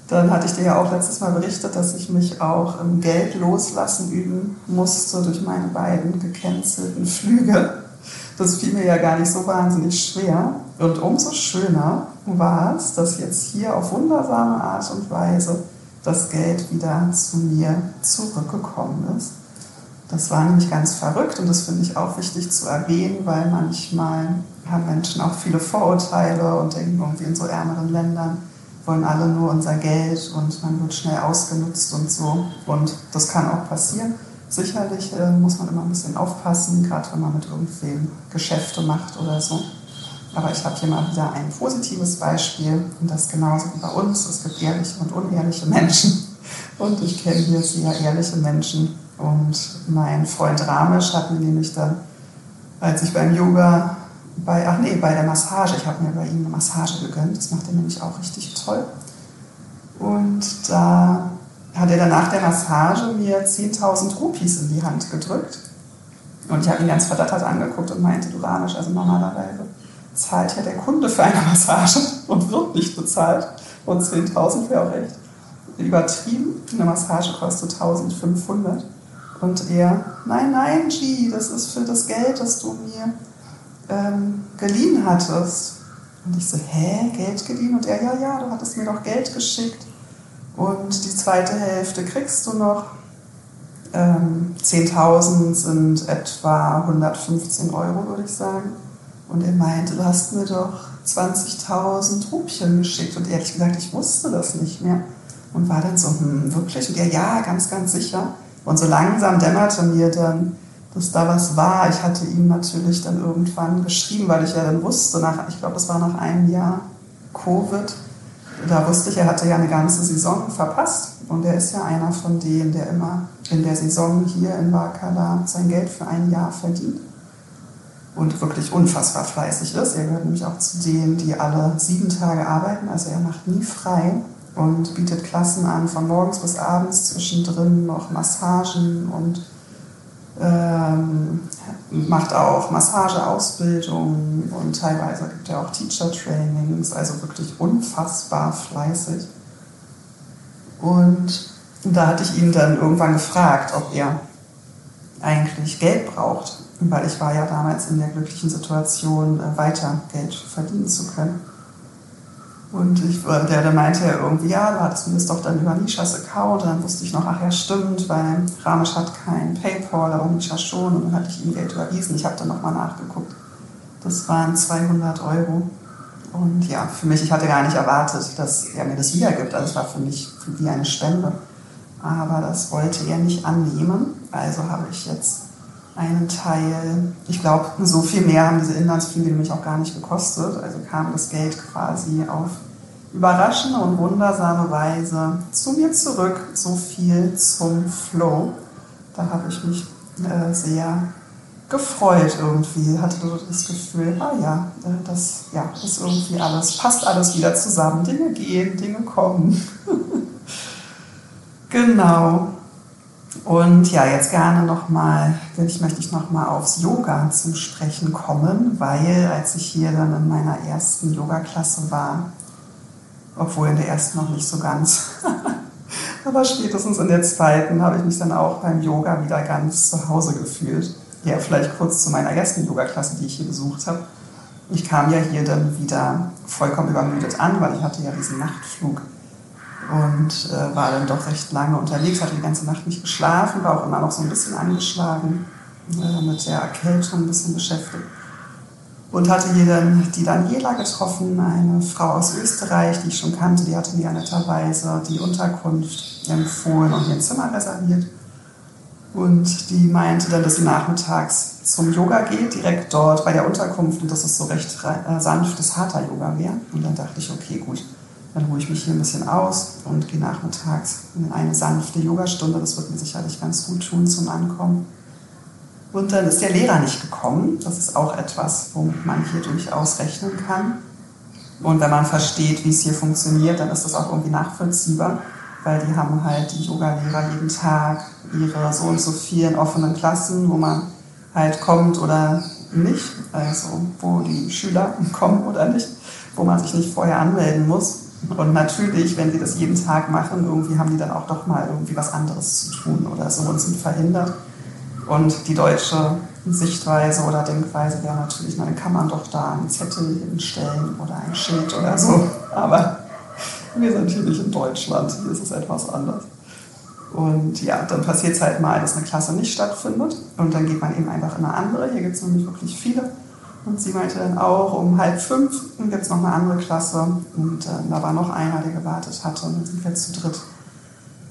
Dann hatte ich dir ja auch letztes Mal berichtet, dass ich mich auch im Geld loslassen üben musste durch meine beiden gekänzelten Flüge. Das fiel mir ja gar nicht so wahnsinnig schwer. Und umso schöner war es, dass jetzt hier auf wundersame Art und Weise das Geld wieder zu mir zurückgekommen ist. Das war nämlich ganz verrückt und das finde ich auch wichtig zu erwähnen, weil manchmal haben Menschen auch viele Vorurteile und denken irgendwie in so ärmeren Ländern wollen alle nur unser Geld und man wird schnell ausgenutzt und so. Und das kann auch passieren. Sicherlich äh, muss man immer ein bisschen aufpassen, gerade wenn man mit irgendwem Geschäfte macht oder so. Aber ich habe hier mal wieder ein positives Beispiel und das genauso wie bei uns. Es gibt ehrliche und unehrliche Menschen. Und ich kenne hier sehr ehrliche Menschen. Und mein Freund Ramesh hat mir nämlich dann, als ich beim Yoga, bei, ach nee, bei der Massage, ich habe mir bei ihm eine Massage gegönnt, das macht er nämlich auch richtig toll. Und da hat er dann nach der Massage mir 10.000 Rupees in die Hand gedrückt. Und ich habe ihn ganz verdattert angeguckt und meinte, du Ramesh, also normalerweise zahlt ja der Kunde für eine Massage und wird nicht bezahlt. Und 10.000 wäre auch echt übertrieben. Eine Massage kostet 1.500. Und er, nein, nein, G, das ist für das Geld, das du mir ähm, geliehen hattest. Und ich so, hä, Geld geliehen? Und er, ja, ja, du hattest mir doch Geld geschickt. Und die zweite Hälfte kriegst du noch. Ähm, 10.000 sind etwa 115 Euro, würde ich sagen. Und er meinte, du hast mir doch 20.000 Rupien geschickt. Und ehrlich gesagt, ich wusste das nicht mehr. Und war dann so, hm, wirklich? Und er, ja, ganz, ganz sicher. Und so langsam dämmerte mir dann, dass da was war. Ich hatte ihm natürlich dann irgendwann geschrieben, weil ich ja dann wusste, nach, ich glaube, das war nach einem Jahr Covid, da wusste ich, er hatte ja eine ganze Saison verpasst. Und er ist ja einer von denen, der immer in der Saison hier in Wakala sein Geld für ein Jahr verdient und wirklich unfassbar fleißig ist. Er gehört nämlich auch zu denen, die alle sieben Tage arbeiten, also er macht nie frei und bietet Klassen an von morgens bis abends, zwischendrin noch Massagen und ähm, macht auch Massageausbildung und teilweise gibt er auch Teacher-Trainings, also wirklich unfassbar fleißig. Und da hatte ich ihn dann irgendwann gefragt, ob er eigentlich Geld braucht weil ich war ja damals in der glücklichen Situation, äh, weiter Geld verdienen zu können. Und ich, der, der meinte ja irgendwie, ja, du hattest mir das doch dann über Nishas Account. Dann wusste ich noch, ach ja, stimmt, weil Ramesh hat kein Paypal, aber Nisha schon. Und dann hatte ich ihm Geld überwiesen. Ich habe dann nochmal nachgeguckt. Das waren 200 Euro. Und ja, für mich, ich hatte gar nicht erwartet, dass er mir das wiedergibt. Also es war für mich wie eine Spende. Aber das wollte er nicht annehmen. Also habe ich jetzt einen Teil, ich glaube, so viel mehr haben diese Inlandsflüge nämlich auch gar nicht gekostet. Also kam das Geld quasi auf überraschende und wundersame Weise zu mir zurück. So viel zum Flow. Da habe ich mich äh, sehr gefreut irgendwie, hatte das Gefühl, ah ja, äh, das ja, ist irgendwie alles, passt alles wieder zusammen. Dinge gehen, Dinge kommen. genau. Und ja, jetzt gerne nochmal, ich möchte ich nochmal aufs Yoga zum Sprechen kommen, weil als ich hier dann in meiner ersten Yoga-Klasse war, obwohl in der ersten noch nicht so ganz, aber spätestens in der zweiten habe ich mich dann auch beim Yoga wieder ganz zu Hause gefühlt. Ja, vielleicht kurz zu meiner ersten Yoga-Klasse, die ich hier besucht habe. Ich kam ja hier dann wieder vollkommen übermüdet an, weil ich hatte ja diesen Nachtflug und äh, war dann doch recht lange unterwegs, hatte die ganze Nacht nicht geschlafen, war auch immer noch so ein bisschen angeschlagen, äh, mit der Erkältung ein bisschen beschäftigt. Und hatte hier dann die Daniela getroffen, eine Frau aus Österreich, die ich schon kannte, die hatte mir netterweise die Unterkunft empfohlen und mir ein Zimmer reserviert. Und die meinte dann, dass sie nachmittags zum Yoga geht, direkt dort bei der Unterkunft und dass es so recht äh, sanftes Hatha-Yoga wäre. Und dann dachte ich, okay, gut, dann ruhe ich mich hier ein bisschen aus und gehe nachmittags in eine sanfte Yogastunde. Das wird mir sicherlich ganz gut tun zum Ankommen. Und dann ist der Lehrer nicht gekommen. Das ist auch etwas, womit man hier durchaus rechnen kann. Und wenn man versteht, wie es hier funktioniert, dann ist das auch irgendwie nachvollziehbar, weil die haben halt die Yogalehrer jeden Tag ihre so und so vielen offenen Klassen, wo man halt kommt oder nicht, also wo die Schüler kommen oder nicht, wo man sich nicht vorher anmelden muss. Und natürlich, wenn sie das jeden Tag machen, irgendwie haben die dann auch doch mal irgendwie was anderes zu tun oder so und sind verhindert. Und die deutsche Sichtweise oder Denkweise wäre natürlich, na, dann kann man doch da einen Zettel hinstellen oder ein Schild oder so. Aber wir sind hier nicht in Deutschland, hier ist es etwas anders. Und ja, dann passiert es halt mal, dass eine Klasse nicht stattfindet und dann geht man eben einfach in eine andere. Hier gibt es nämlich wirklich viele. Und sie meinte dann auch, um halb fünf gibt es noch eine andere Klasse. Und äh, da war noch einer, der gewartet hatte. Und dann sind wir zu dritt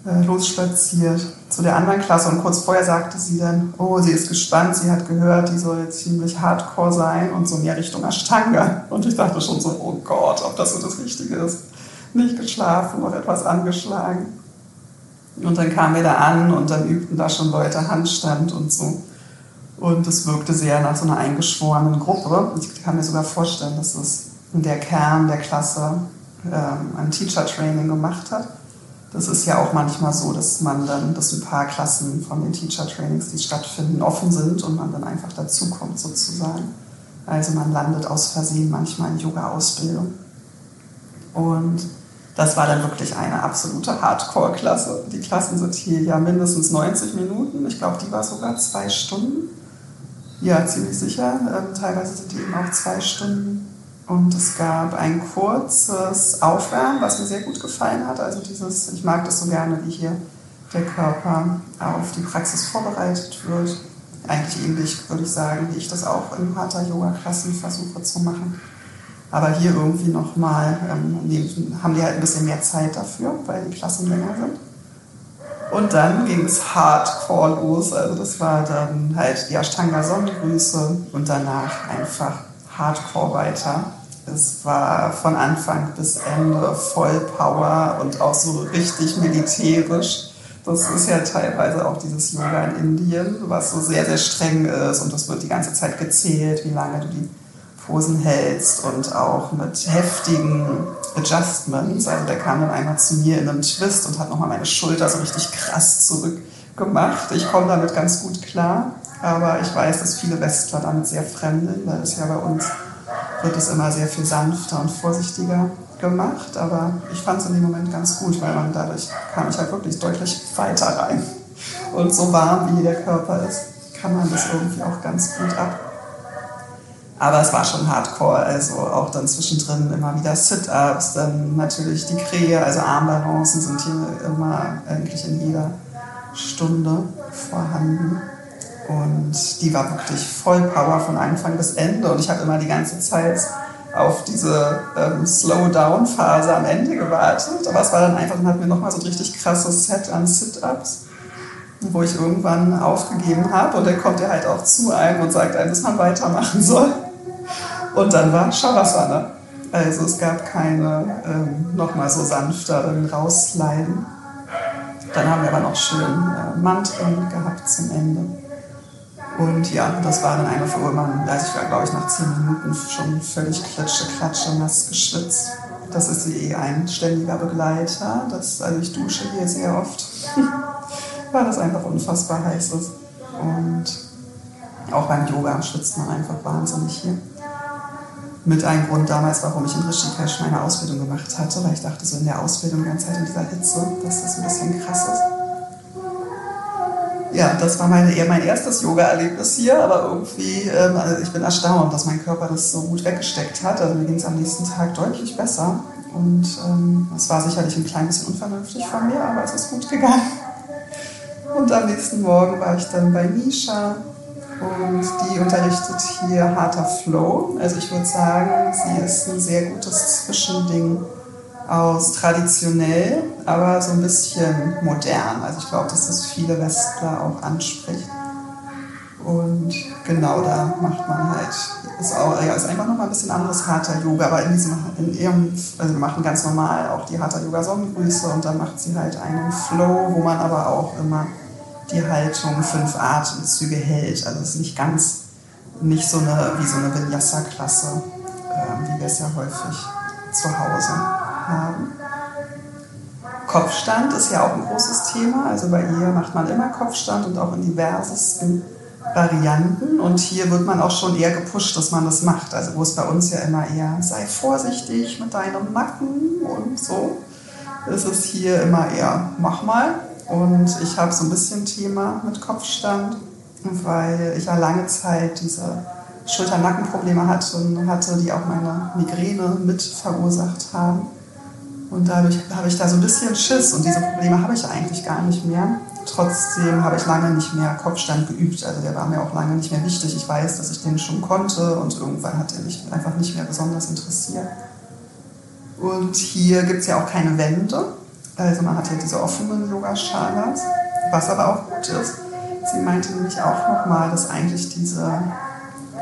äh, losspaziert zu der anderen Klasse. Und kurz vorher sagte sie dann, oh, sie ist gespannt, sie hat gehört, die soll ziemlich hardcore sein und so mehr Richtung Ashtanga. Und ich dachte schon so, oh Gott, ob das so das Richtige ist. Nicht geschlafen, noch etwas angeschlagen. Und dann kamen wir da an und dann übten da schon Leute Handstand und so. Und es wirkte sehr nach so einer eingeschworenen Gruppe. Ich kann mir sogar vorstellen, dass es der Kern der Klasse ähm, ein Teacher-Training gemacht hat. Das ist ja auch manchmal so, dass man dann, dass ein paar Klassen von den Teacher-Trainings, die stattfinden, offen sind und man dann einfach dazukommt sozusagen. Also man landet aus Versehen manchmal in Yoga-Ausbildung. Und das war dann wirklich eine absolute Hardcore-Klasse. Die Klassen sind hier ja mindestens 90 Minuten. Ich glaube, die war sogar zwei Stunden. Ja, ziemlich sicher. Ähm, teilweise sind die eben auch zwei Stunden. Und es gab ein kurzes Aufwärmen, was mir sehr gut gefallen hat. Also dieses, ich mag das so gerne, wie hier der Körper auf die Praxis vorbereitet wird. Eigentlich ähnlich, würde ich sagen, wie ich das auch in Hatha-Yoga-Klassen versuche zu machen. Aber hier irgendwie nochmal ähm, haben die halt ein bisschen mehr Zeit dafür, weil die Klassen länger sind. Und dann ging es hardcore los. Also das war dann halt die Ashtanga Sonnengrüße und danach einfach hardcore weiter. Es war von Anfang bis Ende voll Power und auch so richtig militärisch. Das ist ja teilweise auch dieses Yoga in Indien, was so sehr, sehr streng ist und das wird die ganze Zeit gezählt, wie lange du die Posen hältst und auch mit heftigen Adjustments. Also der kam dann einmal zu mir in einem Twist und hat nochmal meine Schulter so richtig krass zurückgemacht. Ich komme damit ganz gut klar, aber ich weiß, dass viele Westler damit sehr fremdeln, weil es ja bei uns wird es immer sehr viel sanfter und vorsichtiger gemacht. Aber ich fand es in dem Moment ganz gut, weil man dadurch kam ich halt wirklich deutlich weiter rein. Und so warm wie der Körper ist, kann man das irgendwie auch ganz gut ab Aber es war schon hardcore, also auch dann zwischendrin immer wieder Sit-Ups, dann natürlich die Krähe, also Armbalancen sind hier immer eigentlich in jeder Stunde vorhanden. Und die war wirklich voll Power von Anfang bis Ende. Und ich habe immer die ganze Zeit auf diese ähm, Slow-Down-Phase am Ende gewartet. Aber es war dann einfach, dann hatten wir nochmal so ein richtig krasses Set an Sit-Ups, wo ich irgendwann aufgegeben habe. Und dann kommt er halt auch zu einem und sagt einem, dass man weitermachen soll. Und dann war Shavasana. Also es gab keine ähm, nochmal so sanfteren Rausleiden. Dann haben wir aber noch schön äh, Mantren gehabt zum Ende. Und ja, das war dann einfach, wo man, also ich war glaube ich nach zehn Minuten schon völlig klitsche, klatsche, nass geschwitzt. Das ist eh ein ständiger Begleiter. Das, also ich dusche hier sehr oft, weil das einfach unfassbar heiß ist. Und auch beim Yoga schwitzt man einfach wahnsinnig hier mit einem Grund damals, warum ich in Rishikesh meine Ausbildung gemacht hatte, weil ich dachte so in der Ausbildung die ganze Zeit in dieser Hitze, dass das ein bisschen krass ist. Ja, das war meine, eher mein erstes Yoga-Erlebnis hier, aber irgendwie, ähm, also ich bin erstaunt, dass mein Körper das so gut weggesteckt hat. Also mir ging es am nächsten Tag deutlich besser. Und ähm, es war sicherlich ein klein bisschen unvernünftig von mir, aber es ist gut gegangen. Und am nächsten Morgen war ich dann bei Misha und die unterrichtet hier harter Flow. Also ich würde sagen, sie ist ein sehr gutes Zwischending aus traditionell, aber so ein bisschen modern. Also ich glaube, dass das viele Westler auch anspricht. Und genau da macht man halt, ist, auch, ja, ist einfach nochmal ein bisschen anderes harter Yoga, aber in diesem, in ihrem, also wir machen ganz normal auch die harter Yoga Sonnengrüße und dann macht sie halt einen Flow, wo man aber auch immer die Haltung fünf Atemzüge hält. Also es ist nicht ganz, nicht so eine, wie so eine Vinyasa-Klasse, äh, wie wir es ja häufig zu Hause haben. Kopfstand ist ja auch ein großes Thema. Also bei ihr macht man immer Kopfstand und auch in diversesten Varianten. Und hier wird man auch schon eher gepusht, dass man das macht. Also wo es bei uns ja immer eher, sei vorsichtig mit deinem Nacken und so, ist es hier immer eher, mach mal. Und ich habe so ein bisschen Thema mit Kopfstand, weil ich ja lange Zeit diese Schulter-Nackenprobleme hatte, hatte, die auch meine Migräne mit verursacht haben. Und dadurch habe ich da so ein bisschen Schiss und diese Probleme habe ich eigentlich gar nicht mehr. Trotzdem habe ich lange nicht mehr Kopfstand geübt. Also der war mir auch lange nicht mehr wichtig. Ich weiß, dass ich den schon konnte und irgendwann hat er mich einfach nicht mehr besonders interessiert. Und hier gibt es ja auch keine Wände. Also man hat ja diese offenen Yoga-Shalas, was aber auch gut ist. Sie meinte nämlich auch nochmal, dass eigentlich diese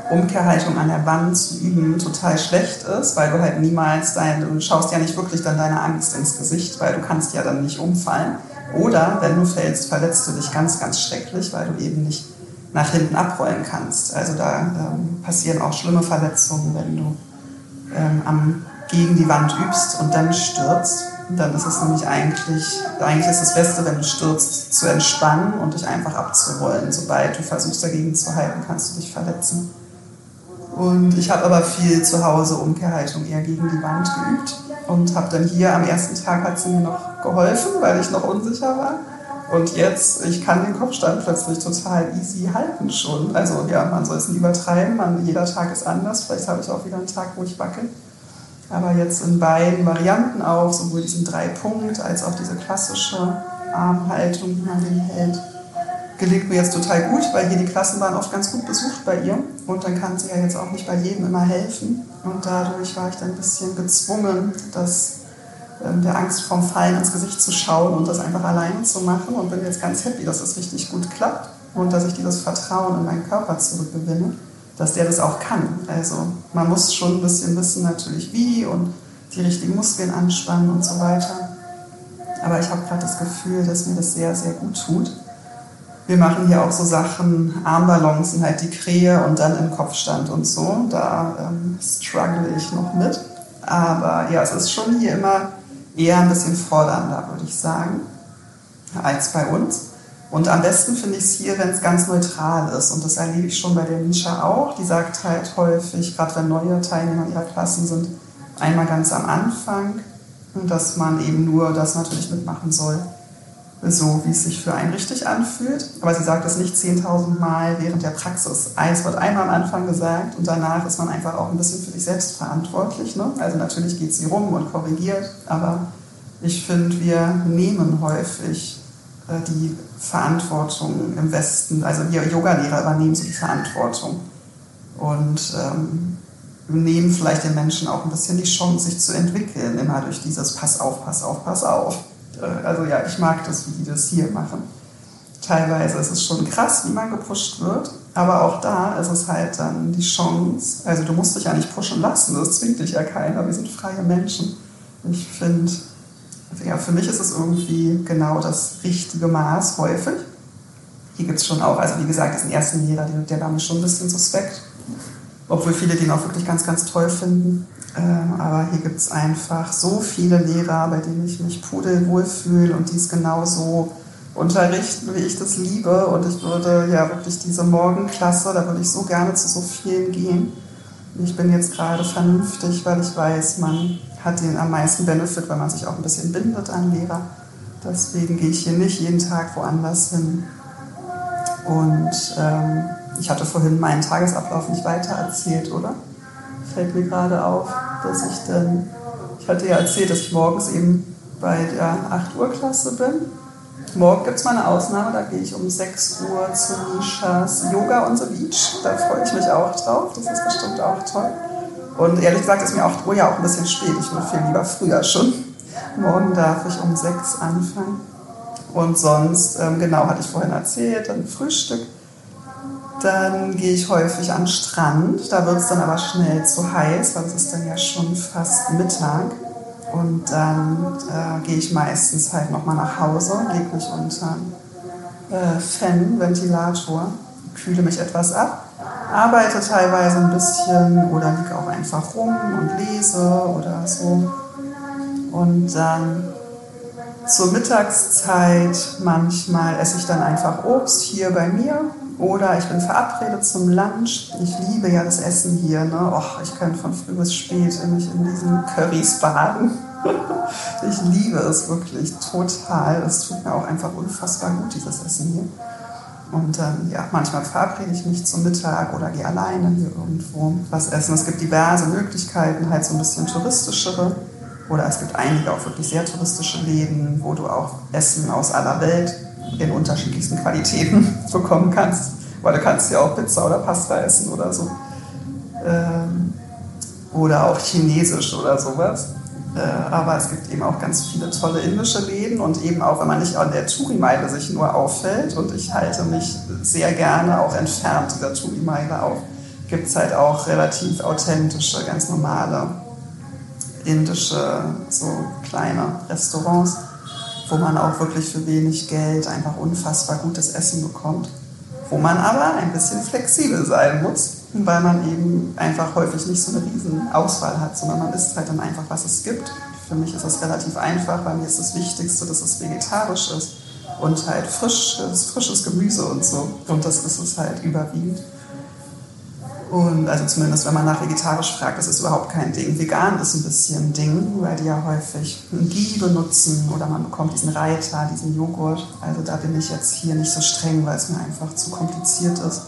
Umkehrhaltung an der Wand zu üben total schlecht ist, weil du halt niemals dein, du schaust ja nicht wirklich dann deine Angst ins Gesicht, weil du kannst ja dann nicht umfallen. Oder wenn du fällst, verletzt du dich ganz, ganz schrecklich, weil du eben nicht nach hinten abrollen kannst. Also da ähm, passieren auch schlimme Verletzungen, wenn du ähm, am, gegen die Wand übst und dann stürzt. Dann ist es nämlich eigentlich, eigentlich ist das Beste, wenn du stürzt, zu entspannen und dich einfach abzurollen. Sobald du versuchst dagegen zu halten, kannst du dich verletzen. Und ich habe aber viel zu Hause Umkehrhaltung eher gegen die Wand geübt und habe dann hier am ersten Tag hat sie mir noch geholfen, weil ich noch unsicher war. Und jetzt, ich kann den Kopfstand plötzlich total easy halten schon. Also ja, man soll es nicht übertreiben, man, jeder Tag ist anders. Vielleicht habe ich auch wieder einen Tag, wo ich wackel. Aber jetzt in beiden Varianten auch, sowohl diesen Drei-Punkt als auch diese klassische Armhaltung, wie man den hält, gelingt mir jetzt total gut, weil hier die Klassen waren oft ganz gut besucht bei ihr. Und dann kann sie ja jetzt auch nicht bei jedem immer helfen. Und dadurch war ich dann ein bisschen gezwungen, das, ähm, der Angst vorm Fallen ins Gesicht zu schauen und das einfach alleine zu machen. Und bin jetzt ganz happy, dass das richtig gut klappt und dass ich dieses Vertrauen in meinen Körper zurückgewinne dass der das auch kann. Also man muss schon ein bisschen wissen natürlich wie und die richtigen Muskeln anspannen und so weiter. Aber ich habe gerade das Gefühl, dass mir das sehr, sehr gut tut. Wir machen hier auch so Sachen, Armbalancen, halt die Krähe und dann im Kopfstand und so. Da ähm, struggle ich noch mit. Aber ja, es ist schon hier immer eher ein bisschen fordernder, würde ich sagen, als bei uns. Und am besten finde ich es hier, wenn es ganz neutral ist. Und das erlebe ich schon bei der Misha auch. Die sagt halt häufig, gerade wenn neue Teilnehmer ihrer Klassen sind, einmal ganz am Anfang, dass man eben nur das natürlich mitmachen soll, so, wie es sich für einen richtig anfühlt. Aber sie sagt es nicht 10.000 Mal während der Praxis. Es wird einmal am Anfang gesagt und danach ist man einfach auch ein bisschen für sich selbst verantwortlich. Ne? Also natürlich geht sie rum und korrigiert, aber ich finde, wir nehmen häufig äh, die Verantwortung im Westen. Also wir Yogalehrer übernehmen so die Verantwortung und ähm, nehmen vielleicht den Menschen auch ein bisschen die Chance, sich zu entwickeln, immer durch dieses Pass auf, pass auf, pass auf. Äh, also ja, ich mag das, wie die das hier machen. Teilweise ist es schon krass, wie man gepusht wird, aber auch da ist es halt dann die Chance, also du musst dich ja nicht pushen lassen, das zwingt dich ja keiner, wir sind freie Menschen. Ich finde, ja, für mich ist es irgendwie genau das richtige Maß häufig. Hier gibt es schon auch, also wie gesagt, diesen ersten Lehrer, der, war mir schon ein bisschen suspekt, obwohl viele den auch wirklich ganz, ganz toll finden. Ähm, aber hier gibt es einfach so viele Lehrer, bei denen ich mich pudelwohl fühle und die es genauso unterrichten, wie ich das liebe. Und ich würde ja wirklich diese Morgenklasse, da würde ich so gerne zu so vielen gehen. Ich bin jetzt gerade vernünftig, weil ich weiß, man hat den am meisten Benefit, weil man sich auch ein bisschen bindet an Lehrer. Deswegen gehe ich hier nicht jeden Tag woanders hin. Und ähm, ich hatte vorhin meinen Tagesablauf nicht weiter erzählt, oder? Fällt mir gerade auf, dass ich dann, ich hatte ja erzählt, dass ich morgens eben bei der 8 Uhr Klasse bin. Morgen gibt es mal eine Ausnahme, da gehe ich um 6 Uhr zu Nishas Yoga on the Beach. Da freue ich mich auch drauf, das ist bestimmt auch toll. Und ehrlich gesagt ist mir 8 Uhr ja auch ein bisschen spät. Ich würde viel lieber früher schon. Morgen darf ich um 6 anfangen. Und sonst, ähm, genau, hatte ich vorhin erzählt, dann Frühstück. Dann gehe ich häufig an den Strand. Da wird es dann aber schnell zu heiß, weil es ist dann ja schon fast Mittag. Und dann äh, gehe ich meistens halt nochmal nach Hause, lege mich unter äh, Fan, Ventilator, kühle mich etwas ab arbeite teilweise ein bisschen oder liege auch einfach rum und lese oder so. Und dann zur Mittagszeit manchmal esse ich dann einfach Obst hier bei mir oder ich bin verabredet zum Lunch. Ich liebe ja das Essen hier. Ne? Och, ich könnte von früh bis spät mich in diesen Currys baden. ich liebe es wirklich total. Es tut mir auch einfach unfassbar gut, dieses Essen hier. Und ähm, ja, manchmal verabrede ich mich zum Mittag oder gehe alleine hier irgendwo was essen. Es gibt diverse Möglichkeiten, halt so ein bisschen touristischere. Oder es gibt einige auch wirklich sehr touristische Läden, wo du auch Essen aus aller Welt in unterschiedlichsten Qualitäten bekommen kannst. Weil du kannst ja auch Pizza oder Pasta essen oder so. Ähm, oder auch Chinesisch oder sowas. Äh, aber es gibt eben auch ganz viele tolle indische Läden und eben auch, wenn man nicht an der Touri-Meile sich nur auffällt und ich halte mich sehr gerne auch entfernt dieser Touri-Meile auf, gibt es halt auch relativ authentische, ganz normale indische, so kleine Restaurants, wo man auch wirklich für wenig Geld einfach unfassbar gutes Essen bekommt, wo man aber ein bisschen flexibel sein muss weil man eben einfach häufig nicht so eine riesen Auswahl hat, sondern man isst halt dann einfach, was es gibt. Für mich ist das relativ einfach, bei mir ist das Wichtigste, dass es vegetarisch ist und halt frisches, frisches Gemüse und so. Und das ist es halt überwiegend. Und also zumindest, wenn man nach vegetarisch fragt, ist überhaupt kein Ding. Vegan ist ein bisschen ein Ding, weil die ja häufig ein Ghee benutzen oder man bekommt diesen Reiter, diesen Joghurt. Also da bin ich jetzt hier nicht so streng, weil es mir einfach zu kompliziert ist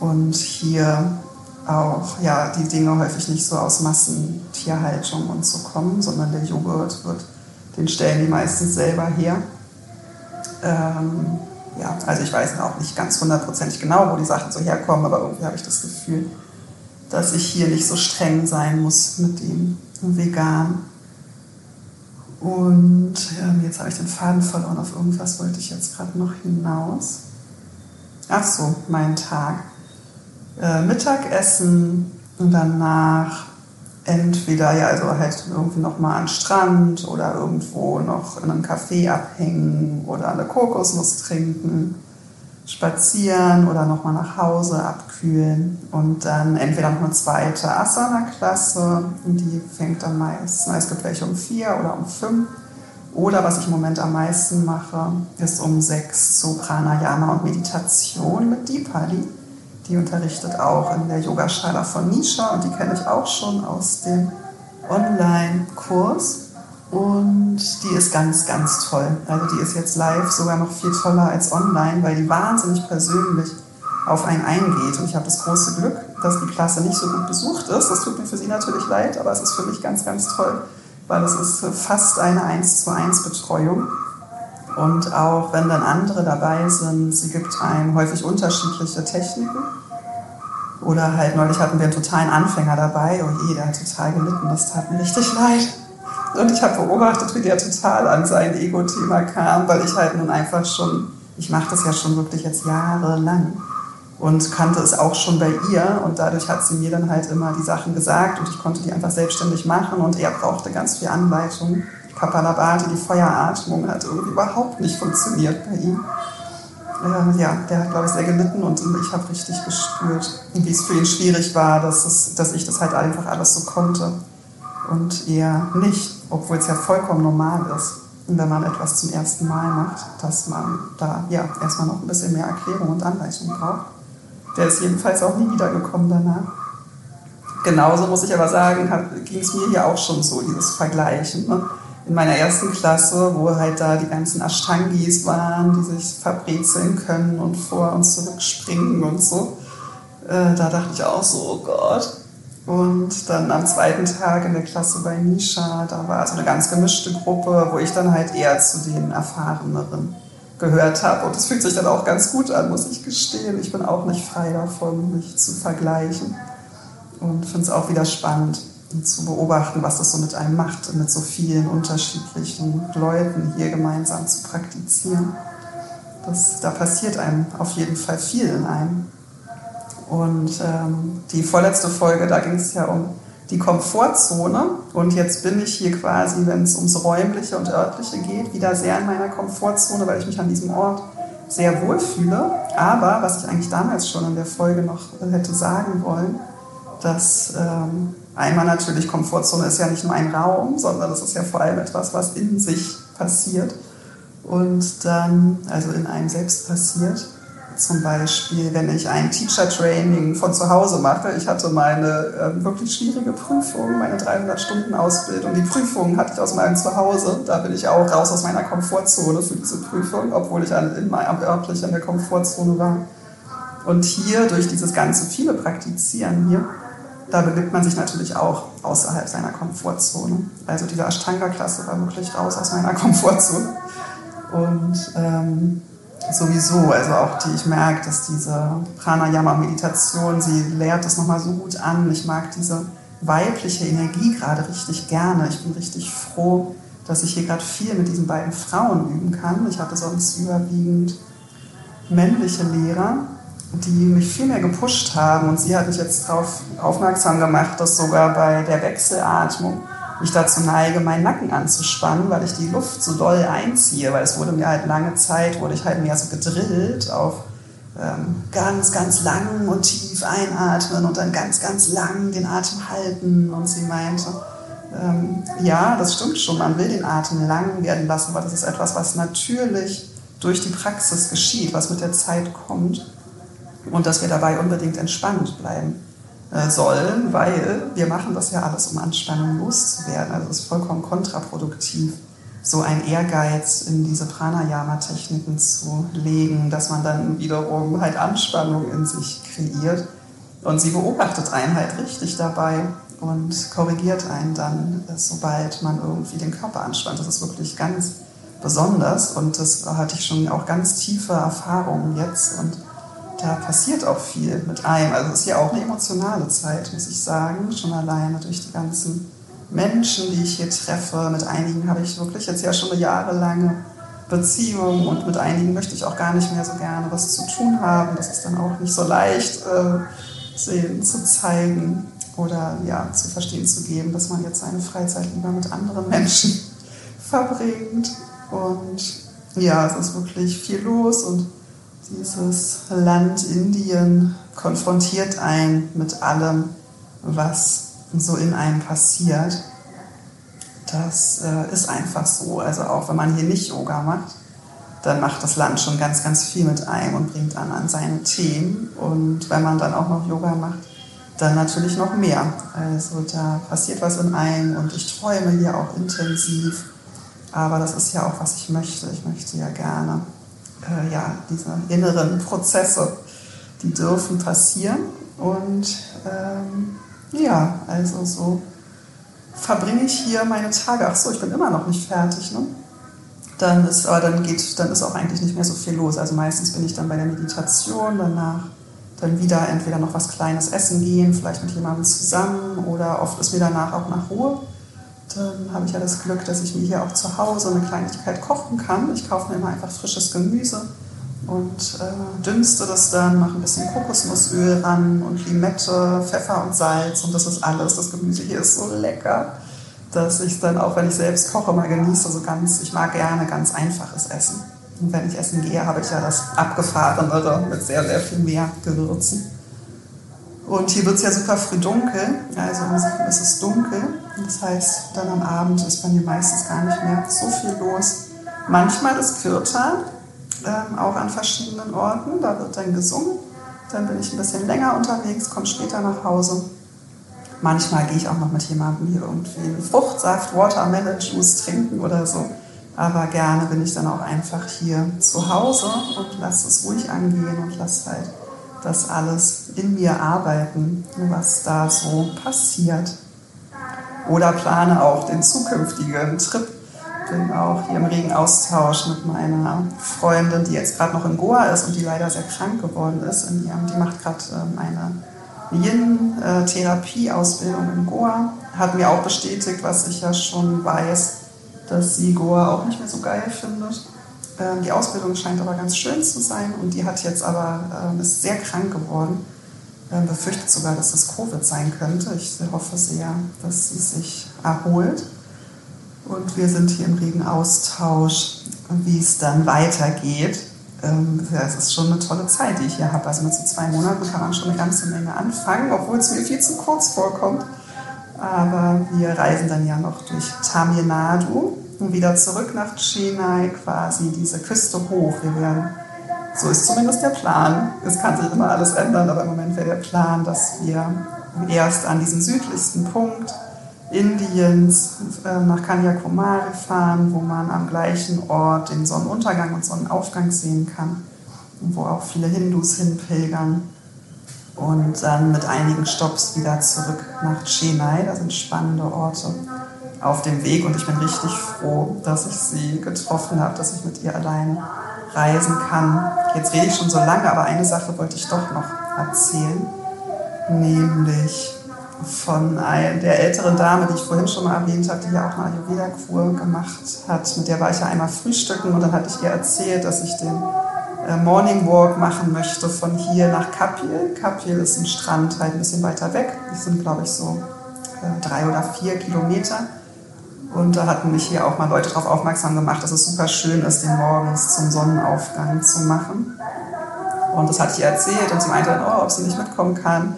und hier auch ja, die Dinge häufig nicht so aus Massentierhaltung und so kommen, sondern der Joghurt wird, den stellen die meistens selber her. Ähm, ja, also ich weiß auch nicht ganz hundertprozentig genau, wo die Sachen so herkommen, aber irgendwie habe ich das Gefühl, dass ich hier nicht so streng sein muss mit dem Vegan. Und ähm, jetzt habe ich den Faden verloren, auf irgendwas wollte ich jetzt gerade noch hinaus. Ach so, mein Tag äh, Mittagessen und danach entweder ja also halt irgendwie noch mal an Strand oder irgendwo noch in einem Café abhängen oder eine Kokosnuss trinken, spazieren oder noch mal nach Hause abkühlen und dann entweder noch eine zweite Asana-Klasse, die fängt dann meistens, es gibt welche um vier oder um fünf oder was ich im Moment am meisten mache, ist um sechs so Pranayama und Meditation mit Deepali. Die unterrichtet auch in der Yogaschala von Nisha und die kenne ich auch schon aus dem Online-Kurs. Und die ist ganz, ganz toll. Also die ist jetzt live sogar noch viel toller als online, weil die wahnsinnig persönlich auf einen eingeht. Und ich habe das große Glück, dass die Klasse nicht so gut besucht ist. Das tut mir für sie natürlich leid, aber es ist für mich ganz, ganz toll, weil es ist fast eine 1 zu 1 Betreuung. Und auch wenn dann andere dabei sind, sie gibt einem häufig unterschiedliche Techniken. Oder halt neulich hatten wir einen totalen Anfänger dabei. Oh je, der hat total gelitten, das tat mir richtig leid. Und ich habe beobachtet, wie der total an sein Ego-Thema kam, weil ich halt nun einfach schon, ich mache das ja schon wirklich jetzt jahrelang und kannte es auch schon bei ihr und dadurch hat sie mir dann halt immer die Sachen gesagt und ich konnte die einfach selbstständig machen und er brauchte ganz viel Anleitung. Kapalabhati, die Feueratmung, hat irgendwie überhaupt nicht funktioniert bei ihm. Äh, ja, der hat, glaube ich, sehr gelitten und ich habe richtig gespürt, wie es für ihn schwierig war, dass, es, dass ich das halt einfach alles so konnte und er nicht, obwohl es ja vollkommen normal ist, wenn man etwas zum ersten Mal macht, dass man da ja erstmal noch ein bisschen mehr Erklärung und Anleitung braucht. Der ist jedenfalls auch nie wiedergekommen danach. Genauso muss ich aber sagen, ging es mir hier auch schon so, dieses Vergleichen. Ne? In meiner ersten Klasse, wo halt da die ganzen Ashtangis waren, die sich verbrezeln können und vor und zurück springen und so, äh, da dachte ich auch so, oh Gott. Und dann am zweiten Tag in der Klasse bei Nisha, da war so eine ganz gemischte Gruppe, wo ich dann halt eher zu den Erfahreneren gehört habe. Und es fühlt sich dann auch ganz gut an, muss ich gestehen. Ich bin auch nicht frei davon, mich zu vergleichen. Und finde es auch wieder spannend zu beobachten, was das so mit einem macht, mit so vielen unterschiedlichen Leuten hier gemeinsam zu praktizieren. Das, da passiert einem auf jeden Fall viel in einem. Und ähm, die vorletzte Folge, da ging es ja um die Komfortzone. Und jetzt bin ich hier quasi, wenn es ums räumliche und örtliche geht, wieder sehr in meiner Komfortzone, weil ich mich an diesem Ort sehr wohl fühle. Aber was ich eigentlich damals schon in der Folge noch hätte sagen wollen, dass ähm, einmal natürlich Komfortzone ist ja nicht nur ein Raum, sondern es ist ja vor allem etwas, was in sich passiert und dann also in einem selbst passiert. Zum Beispiel, wenn ich ein Teacher-Training von zu Hause mache. Ich hatte meine äh, wirklich schwierige Prüfung, meine 300-Stunden-Ausbildung. Die Prüfung hatte ich aus meinem Zuhause. Da bin ich auch raus aus meiner Komfortzone für diese Prüfung, obwohl ich an, in, am örtlich in der Komfortzone war. Und hier, durch dieses ganze viele Praktizieren hier, da bewegt man sich natürlich auch außerhalb seiner Komfortzone. Also diese Ashtanga-Klasse war wirklich raus aus meiner Komfortzone. Und ähm, sowieso, also auch die, ich merke, dass diese Pranayama-Meditation, sie lehrt das nochmal so gut an. Ich mag diese weibliche Energie gerade richtig gerne. Ich bin richtig froh, dass ich hier gerade viel mit diesen beiden Frauen üben kann. Ich hatte sonst überwiegend männliche Lehrer, die mich viel mehr gepusht haben. Und sie hat mich jetzt darauf aufmerksam gemacht, dass sogar bei der Wechselatmung ich dazu neige, meinen Nacken anzuspannen, weil ich die Luft so doll einziehe, weil es wurde mir halt lange Zeit, wurde ich halt mehr so gedrillt auf ähm, ganz, ganz lang und tief einatmen und dann ganz, ganz lang den Atem halten. Und sie meinte, ähm, ja, das stimmt schon, man will den Atem lang werden lassen, aber das ist etwas, was natürlich durch die Praxis geschieht, was mit der Zeit kommt und dass wir dabei unbedingt entspannt bleiben. Äh, sollen, weil wir machen das ja alles, um Anspannung loszuwerden. Also es ist vollkommen kontraproduktiv, so ein Ehrgeiz in diese Pranayama-Techniken zu legen, dass man dann wiederum halt Anspannung in sich kreiert. Und sie beobachtet einen halt richtig dabei und korrigiert einen dann, sobald man irgendwie den Körper anspannt. Das ist wirklich ganz besonders und das hatte ich schon auch ganz tiefe Erfahrungen jetzt und da passiert auch viel mit einem. Also es ist ja auch eine emotionale Zeit, muss ich sagen, schon alleine durch die ganzen Menschen, die ich hier treffe. Mit einigen habe ich wirklich jetzt ja schon eine jahrelange Beziehung und mit einigen möchte ich auch gar nicht mehr so gerne was zu tun haben. Das ist dann auch nicht so leicht äh, sehen, zu zeigen oder ja, zu verstehen zu geben, dass man jetzt seine Freizeit lieber mit anderen Menschen verbringt. Und ja, es ist wirklich viel los und dieses Land Indien konfrontiert einen mit allem, was so in einem passiert. Das äh, ist einfach so. Also auch wenn man hier nicht Yoga macht, dann macht das Land schon ganz, ganz viel mit einem und bringt an an seine Themen. Und wenn man dann auch noch Yoga macht, dann natürlich noch mehr. Also da passiert was in einem und ich träume hier auch intensiv. Aber das ist ja auch, was ich möchte. Ich möchte ja gerne, äh, ja, diese inneren Prozesse, die dürfen passieren. Und ähm, ja, also so verbringe ich hier meine Tage. Ach so, ich bin immer noch nicht fertig. Ne? Dann ist, aber dann geht, dann ist auch eigentlich nicht mehr so viel los. Also meistens bin ich dann bei der Meditation, danach dann wieder entweder noch was Kleines essen gehen, vielleicht mit jemandem zusammen oder oft ist mir danach auch nach Ruhe. Dann habe ich ja das Glück, dass ich mir hier auch zu Hause eine Kleinigkeit kochen kann. Ich kaufe mir immer einfach frisches Gemüse und äh, dünste das dann, mache ein bisschen Kokosnussöl ran und Limette, Pfeffer und Salz und das ist alles. Das Gemüse hier ist so lecker, dass ich dann auch, wenn ich selbst koche, mal genieße. So ganz, ich mag gerne ganz einfaches Essen. Und wenn ich essen gehe, habe ich ja das abgefahrenere mit sehr, sehr viel mehr Gewürzen. Und hier wird es ja super früh dunkel, also sieben ist es dunkel. Das heißt, dann am Abend ist bei mir meistens gar nicht mehr so viel los. Manchmal ist Kirtan, ähm, auch an verschiedenen Orten. Da wird dann gesungen. Dann bin ich ein bisschen länger unterwegs, komme später nach Hause. Manchmal gehe ich auch noch mit jemandem hier irgendwie einen Fruchtsaft, Watermelon Juice trinken oder so. Aber gerne bin ich dann auch einfach hier zu Hause und lasse es ruhig angehen und lasse halt das alles in mir arbeiten, was da so passiert. Oder plane auch den zukünftigen Trip. Bin auch hier im regen Austausch mit meiner Freundin, die jetzt gerade noch in Goa ist und die leider sehr krank geworden ist. In ihrem, die macht gerade ähm, eine Yin-Therapie-Ausbildung in Goa. Hat mir auch bestätigt, was ich ja schon weiß, dass sie Goa auch nicht mehr so geil findet. Ähm, die Ausbildung scheint aber ganz schön zu sein und die hat jetzt aber, ähm, ist sehr krank geworden. Ähm, befürchtet sogar, dass das Covid sein könnte. Ich hoffe sehr, dass sie sich erholt. Und wir sind hier im regen Austausch, wie es dann weitergeht. Es ist schon eine tolle Zeit, die ich hier habe. Also mit so zwei Monaten kann man schon eine ganze Menge anfangen, obwohl es mir viel zu kurz vorkommt. Aber wir reisen dann ja noch durch Tamil Nadu und wieder zurück nach Chennai, quasi diese Küste hoch. Wir werden, so ist zumindest der Plan. Es kann sich immer alles ändern, aber im Moment wäre der Plan, dass wir erst an diesem südlichsten Punkt Indiens äh, nach Kanyakumari fahren, wo man am gleichen Ort den Sonnenuntergang und Sonnenaufgang sehen kann und wo auch viele Hindus hinpilgern und dann mit einigen Stops wieder zurück nach Chennai. Da sind spannende Orte auf dem Weg und ich bin richtig froh, dass ich sie getroffen habe, dass ich mit ihr allein reisen kann. Jetzt rede ich schon so lange, aber eine Sache wollte ich doch noch erzählen, nämlich von der älteren Dame, die ich vorhin schon mal erwähnt habe, die ja auch eine Ayurveda-Kur gemacht hat. Mit der war ich ja einmal frühstücken und dann hatte ich ihr erzählt, dass ich den äh, Morning Walk machen möchte von hier nach Kapil. Kapil ist ein Strand halt ein bisschen weiter weg. Die sind, glaube ich, so äh, drei oder vier Kilometer. Und da hatten mich hier auch mal Leute darauf aufmerksam gemacht, dass es super schön ist, den morgens zum Sonnenaufgang zu machen. Und das hatte ich ihr erzählt und sie meinte oh, ob sie nicht mitkommen kann.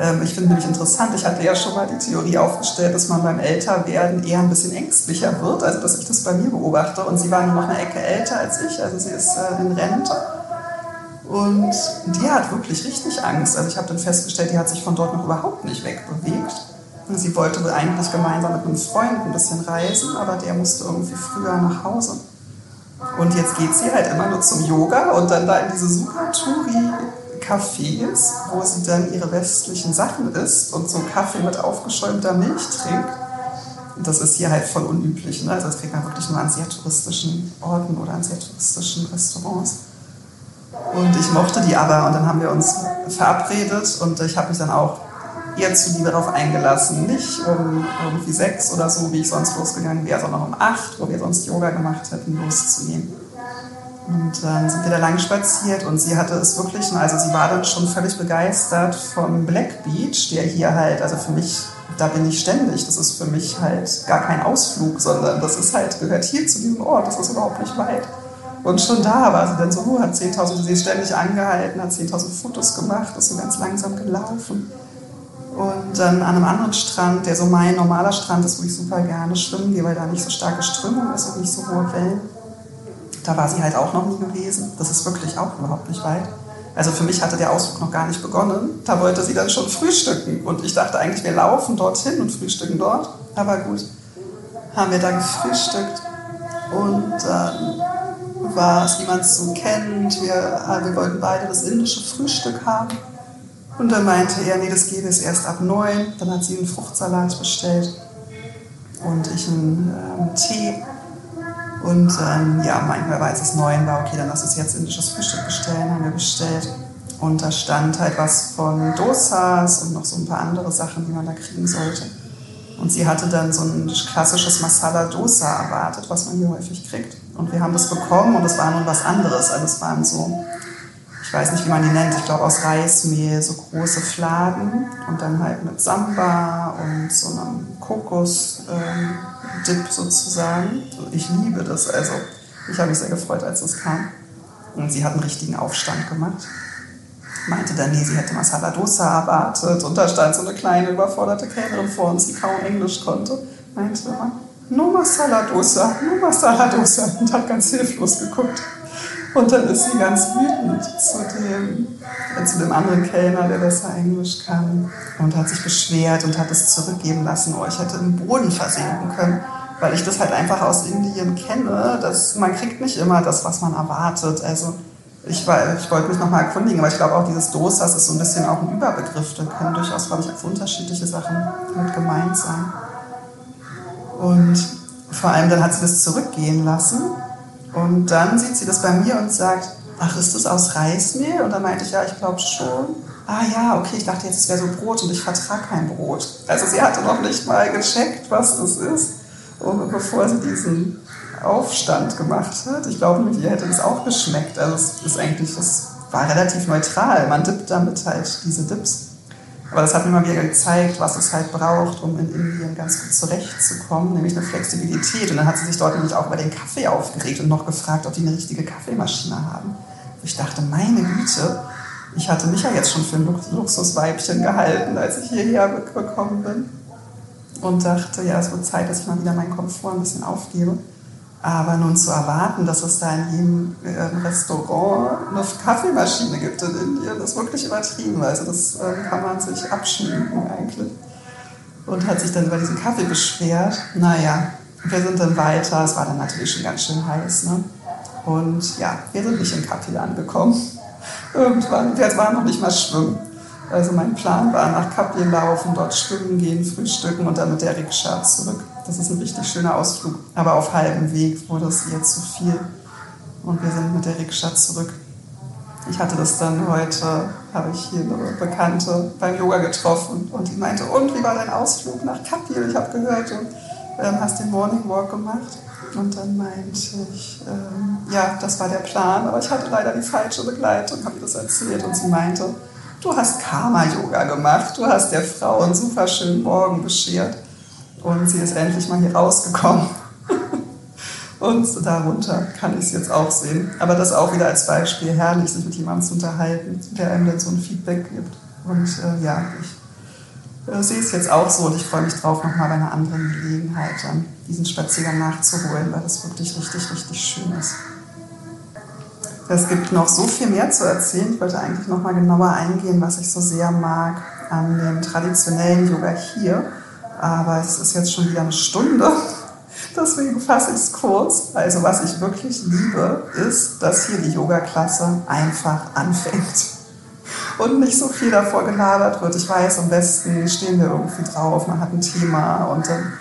Ähm, ich finde nämlich interessant, ich hatte ja schon mal die Theorie aufgestellt, dass man beim Älterwerden eher ein bisschen ängstlicher wird, also dass ich das bei mir beobachte. Und sie war nur noch eine Ecke älter als ich, also sie ist äh, in Rente. Und die hat wirklich richtig Angst. Also ich habe dann festgestellt, die hat sich von dort noch überhaupt nicht wegbewegt. Und sie wollte eigentlich gemeinsam mit einem Freund ein bisschen reisen, aber der musste irgendwie früher nach Hause. Und jetzt geht sie halt immer nur zum Yoga und dann da in diese super Touri Cafés, wo sie dann ihre westlichen Sachen isst und so Kaffee mit aufgeschäumter Milch trinkt. Und das ist hier halt voll unüblich. Ne? Also das kriegt man wirklich nur an sehr touristischen Orten oder an sehr touristischen Restaurants. Und ich mochte die aber und dann haben wir uns verabredet und ich habe mich dann auch eher zuliebe darauf eingelassen. Nicht um irgendwie sechs oder so, wie ich sonst losgegangen wäre, sondern um acht, wo wir sonst Yoga gemacht hätten, loszugehen. Und dann sind wir da lang spaziert und sie hatte es wirklich, also sie war dann schon völlig begeistert vom Black Beach, der hier halt, also für mich, da bin ich ständig, das ist für mich halt gar kein Ausflug, sondern das ist halt, gehört hier zu diesem Ort, das ist überhaupt nicht weit. Und schon da war sie dann so, hat 10.000, sie ist ständig angehalten, hat 10.000 Fotos gemacht, ist so ganz langsam gelaufen. Und dann an einem anderen Strand, der so mein normaler Strand ist, wo ich super gerne schwimmen gehe, weil da nicht so starke Strömung ist und nicht so hohe Wellen da war sie halt auch noch nie gewesen. Das ist wirklich auch überhaupt nicht weit. Also für mich hatte der Ausflug noch gar nicht begonnen. Da wollte sie dann schon frühstücken. Und ich dachte eigentlich, wir laufen dorthin und frühstücken dort. Aber gut, haben wir da gefrühstückt. Und dann war es, wie man es so kennt. Wir, äh, wir wollten beide das indische Frühstück haben. Und dann meinte er, nee, das gäbe es erst ab neun. Dann hat sie einen Fruchtsalat bestellt und ich einen ähm, Tee. Und ähm, ja, manchmal war es neun, war okay, dann lass uns jetzt indisches Frühstück bestellen, haben wir bestellt. Und da stand halt was von Dosas und noch so ein paar andere Sachen, die man da kriegen sollte. Und sie hatte dann so ein klassisches Masala Dosa erwartet, was man hier häufig kriegt. Und wir haben das bekommen und es war nun was anderes. Also es waren so weiß nicht, wie man die nennt, ich glaube aus Reismehl, so große Fladen und dann halt mit Samba und so einem Kokos-Dip ähm, sozusagen. Ich liebe das, also ich habe mich sehr gefreut, als es kam. Und sie hat einen richtigen Aufstand gemacht. Meinte dann, nee, sie hätte Masala Dosa erwartet und da stand so eine kleine überforderte Kellnerin vor uns, die kaum Englisch konnte. Meinte immer, no Masala Dosa, no Masala Dosa und hat ganz hilflos geguckt. Und dann ist sie ganz wütend zu dem, äh, zu dem anderen Kellner, der besser Englisch kann, und hat sich beschwert und hat es zurückgeben lassen. Oh, ich hätte im Boden versinken können, weil ich das halt einfach aus Indien kenne. Dass man kriegt nicht immer das, was man erwartet. Also ich, ich wollte mich nochmal erkundigen, aber ich glaube auch dieses Dosas ist so ein bisschen auch ein Überbegriff. Da können durchaus, glaube ich, auch unterschiedliche Sachen mit gemeint sein. Und vor allem dann hat sie das zurückgehen lassen und dann sieht sie das bei mir und sagt, ach, ist das aus Reismehl? Und dann meinte ich, ja, ich glaube schon. Ah ja, okay, ich dachte jetzt, es wäre so Brot und ich vertrage kein Brot. Also sie hatte noch nicht mal gecheckt, was das ist, bevor sie diesen Aufstand gemacht hat. Ich glaube, mit ihr hätte das auch geschmeckt. Also es ist eigentlich, das war relativ neutral. Man dippt damit halt diese Dips. Aber das hat mir mal wieder gezeigt, was es halt braucht, um in Indien ganz gut zurechtzukommen, nämlich eine Flexibilität. Und dann hat sie sich dort nämlich auch über den Kaffee aufgeregt und noch gefragt, ob die eine richtige Kaffeemaschine haben. Ich dachte, meine Güte, ich hatte mich ja jetzt schon für ein Luxusweibchen gehalten, als ich hierher gekommen bin. Und dachte, ja, es wird Zeit, dass ich mal wieder meinen Komfort ein bisschen aufgebe. Aber nun zu erwarten, dass es da in jedem äh, Restaurant eine Kaffeemaschine gibt in Indien, das ist wirklich übertrieben. Also das äh, kann man sich abschminken eigentlich. Und hat sich dann über diesen Kaffee beschwert. Naja, wir sind dann weiter. Es war dann natürlich schon ganz schön heiß. Ne? Und ja, wir sind nicht in Kapil angekommen. Irgendwann, wir waren noch nicht mal schwimmen. Also mein Plan war, nach Kapil laufen, dort schwimmen gehen, frühstücken und dann mit der Rikscha zurück. Das ist ein richtig schöner Ausflug. Aber auf halbem Weg wurde es ihr zu viel. Und wir sind mit der Rikscha zurück. Ich hatte das dann heute, habe ich hier eine Bekannte beim Yoga getroffen und die meinte, und wie war dein Ausflug nach Kapil? Ich habe gehört, du ähm, hast den Morning Walk gemacht. Und dann meinte ich, ähm, ja, das war der Plan, aber ich hatte leider die falsche Begleitung, habe das erzählt. Und sie meinte, du hast Karma-Yoga gemacht, du hast der Frau einen super schönen Morgen beschert. Und sie ist endlich mal hier rausgekommen. Und darunter kann ich es jetzt auch sehen. Aber das auch wieder als Beispiel herrlich, sich mit jemandem zu unterhalten, der einem dann so ein Feedback gibt. Und äh, ja, ich äh, sehe es jetzt auch so und ich freue mich drauf, nochmal bei einer anderen Gelegenheit dann diesen Spaziergang nachzuholen, weil das wirklich richtig, richtig schön ist. Es gibt noch so viel mehr zu erzählen. Ich wollte eigentlich noch mal genauer eingehen, was ich so sehr mag an dem traditionellen Yoga hier. Aber es ist jetzt schon wieder eine Stunde. Deswegen fasse ich es kurz. Also was ich wirklich liebe, ist, dass hier die Yoga-Klasse einfach anfängt. Und nicht so viel davor gelabert wird. Ich weiß, am besten stehen wir irgendwie drauf, man hat ein Thema und dann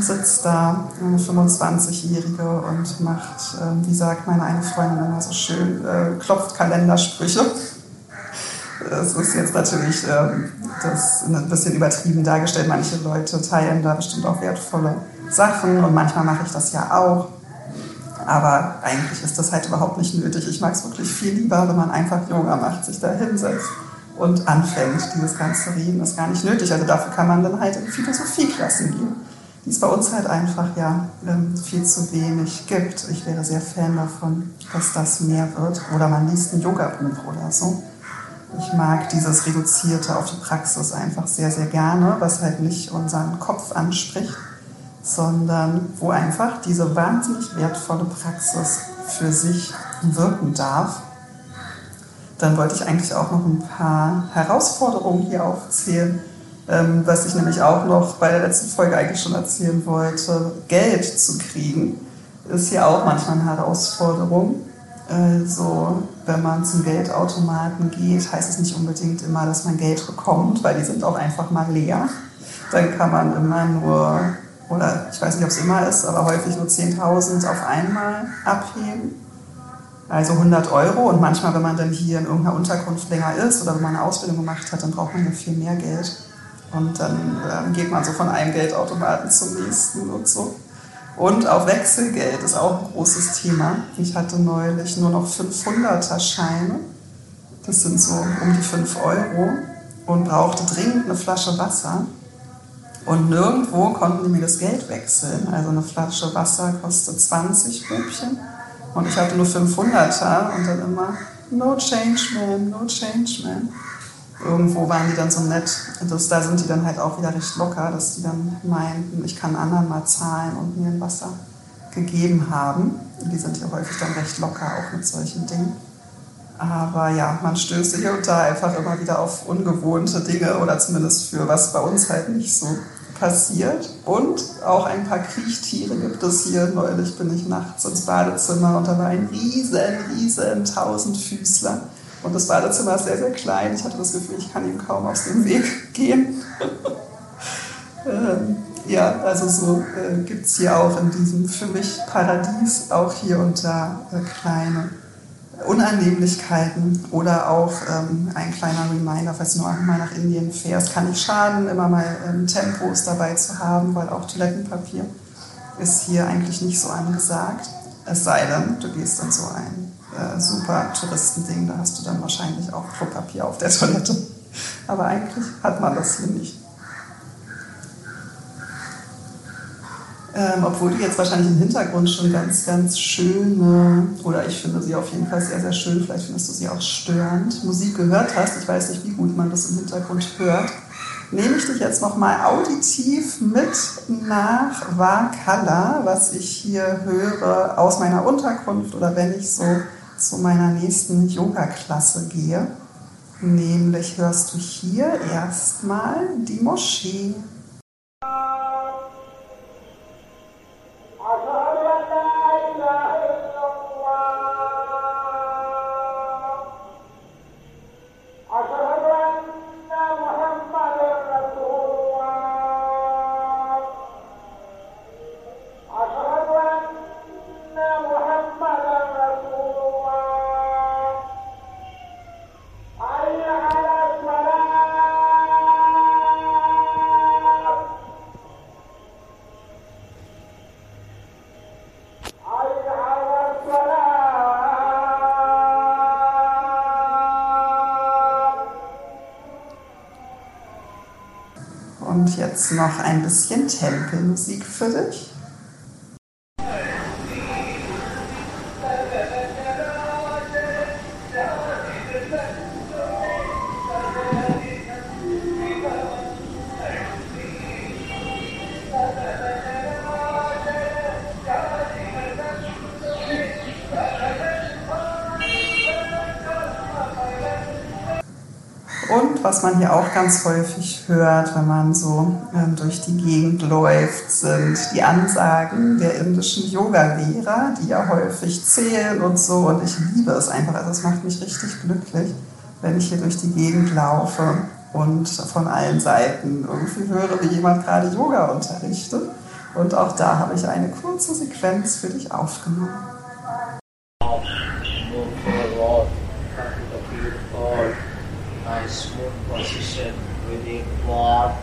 sitzt da eine 25-Jährige und macht, ähm, wie sagt meine eine Freundin immer so schön, äh, klopft Kalendersprüche. Das ist jetzt natürlich ähm, das ein bisschen übertrieben dargestellt. Manche Leute teilen da bestimmt auch wertvolle Sachen und manchmal mache ich das ja auch. Aber eigentlich ist das halt überhaupt nicht nötig. Ich mag es wirklich viel lieber, wenn man einfach Yoga macht, sich da hinsetzt und anfängt. Dieses ganze Reden ist gar nicht nötig. Also dafür kann man dann halt in Philosophieklassen gehen die es bei uns halt einfach ja ähm, viel zu wenig gibt. Ich wäre sehr Fan davon, dass das mehr wird. Oder man liest ein Yoga-Buch oder so. Ich mag dieses Reduzierte auf die Praxis einfach sehr, sehr gerne, was halt nicht unseren Kopf anspricht, sondern wo einfach diese wahnsinnig wertvolle Praxis für sich wirken darf dann wollte ich eigentlich auch noch ein paar Herausforderungen hier aufzählen. Ähm, was ich nämlich auch noch bei der letzten Folge eigentlich schon erzählen wollte, Geld zu kriegen, ist ja auch manchmal eine Herausforderung. Also, wenn man zum Geldautomaten geht, heißt es nicht unbedingt immer, dass man Geld bekommt, weil die sind auch einfach mal leer. Dann kann man immer nur, oder ich weiß nicht, ob es immer ist, aber häufig nur 10.000 auf einmal abheben. Also 100 Euro und manchmal, wenn man dann hier in irgendeiner Unterkunft länger ist oder wenn man eine Ausbildung gemacht hat, dann braucht man ja viel mehr Geld. Und dann ähm, geht man so von einem Geldautomaten zum nächsten und so. Und auch Wechselgeld ist auch ein großes Thema. Ich hatte neulich nur noch 500er Scheine. Das sind so um die 5 Euro und brauchte dringend eine Flasche Wasser. Und nirgendwo konnten die mir das Geld wechseln. Also eine Flasche Wasser kostet 20 Rupien und ich hatte nur 500er und dann immer, no change man, no change man. Irgendwo waren die dann so nett. Das, da sind die dann halt auch wieder recht locker, dass die dann meinten, ich kann anderen mal zahlen und mir ein Wasser gegeben haben. Die sind ja häufig dann recht locker auch mit solchen Dingen. Aber ja, man stößt hier und da einfach immer wieder auf ungewohnte Dinge oder zumindest für was bei uns halt nicht so passiert. Und auch ein paar Kriechtiere gibt es hier. Neulich bin ich nachts ins Badezimmer und da war ein riesen, riesen Tausendfüßler. Und das Badezimmer ist sehr, sehr klein. Ich hatte das Gefühl, ich kann ihm kaum aus dem Weg gehen. ähm, ja, also so äh, gibt es hier auch in diesem für mich Paradies auch hier und da äh, kleine Unannehmlichkeiten oder auch ähm, ein kleiner Reminder, falls du noch einmal nach Indien fährst, kann nicht schaden, immer mal ähm, Tempos dabei zu haben, weil auch Toilettenpapier ist hier eigentlich nicht so angesagt. Es sei denn, du gehst in so ein äh, super Touristending, da hast du dann wahrscheinlich auch Klopapier auf der Toilette. Aber eigentlich hat man das hier nicht. Ähm, obwohl du jetzt wahrscheinlich im Hintergrund schon ganz, ganz schöne, oder ich finde sie auf jeden Fall sehr, sehr schön, vielleicht findest du sie auch störend, Musik gehört hast. Ich weiß nicht, wie gut man das im Hintergrund hört. Nehme ich dich jetzt nochmal auditiv mit nach Vakala, was ich hier höre aus meiner Unterkunft oder wenn ich so zu meiner nächsten Yoga-Klasse gehe. Nämlich hörst du hier erstmal die Moschee. Jetzt noch ein bisschen Tempelmusik für dich. Was man hier auch ganz häufig hört, wenn man so ähm, durch die Gegend läuft, sind die Ansagen der indischen Yoga-Lehrer, die ja häufig zählen und so. Und ich liebe es einfach. Also es macht mich richtig glücklich, wenn ich hier durch die Gegend laufe und von allen Seiten irgendwie höre, wie jemand gerade Yoga unterrichtet. Und auch da habe ich eine kurze Sequenz für dich aufgenommen. nice smooth position with your quad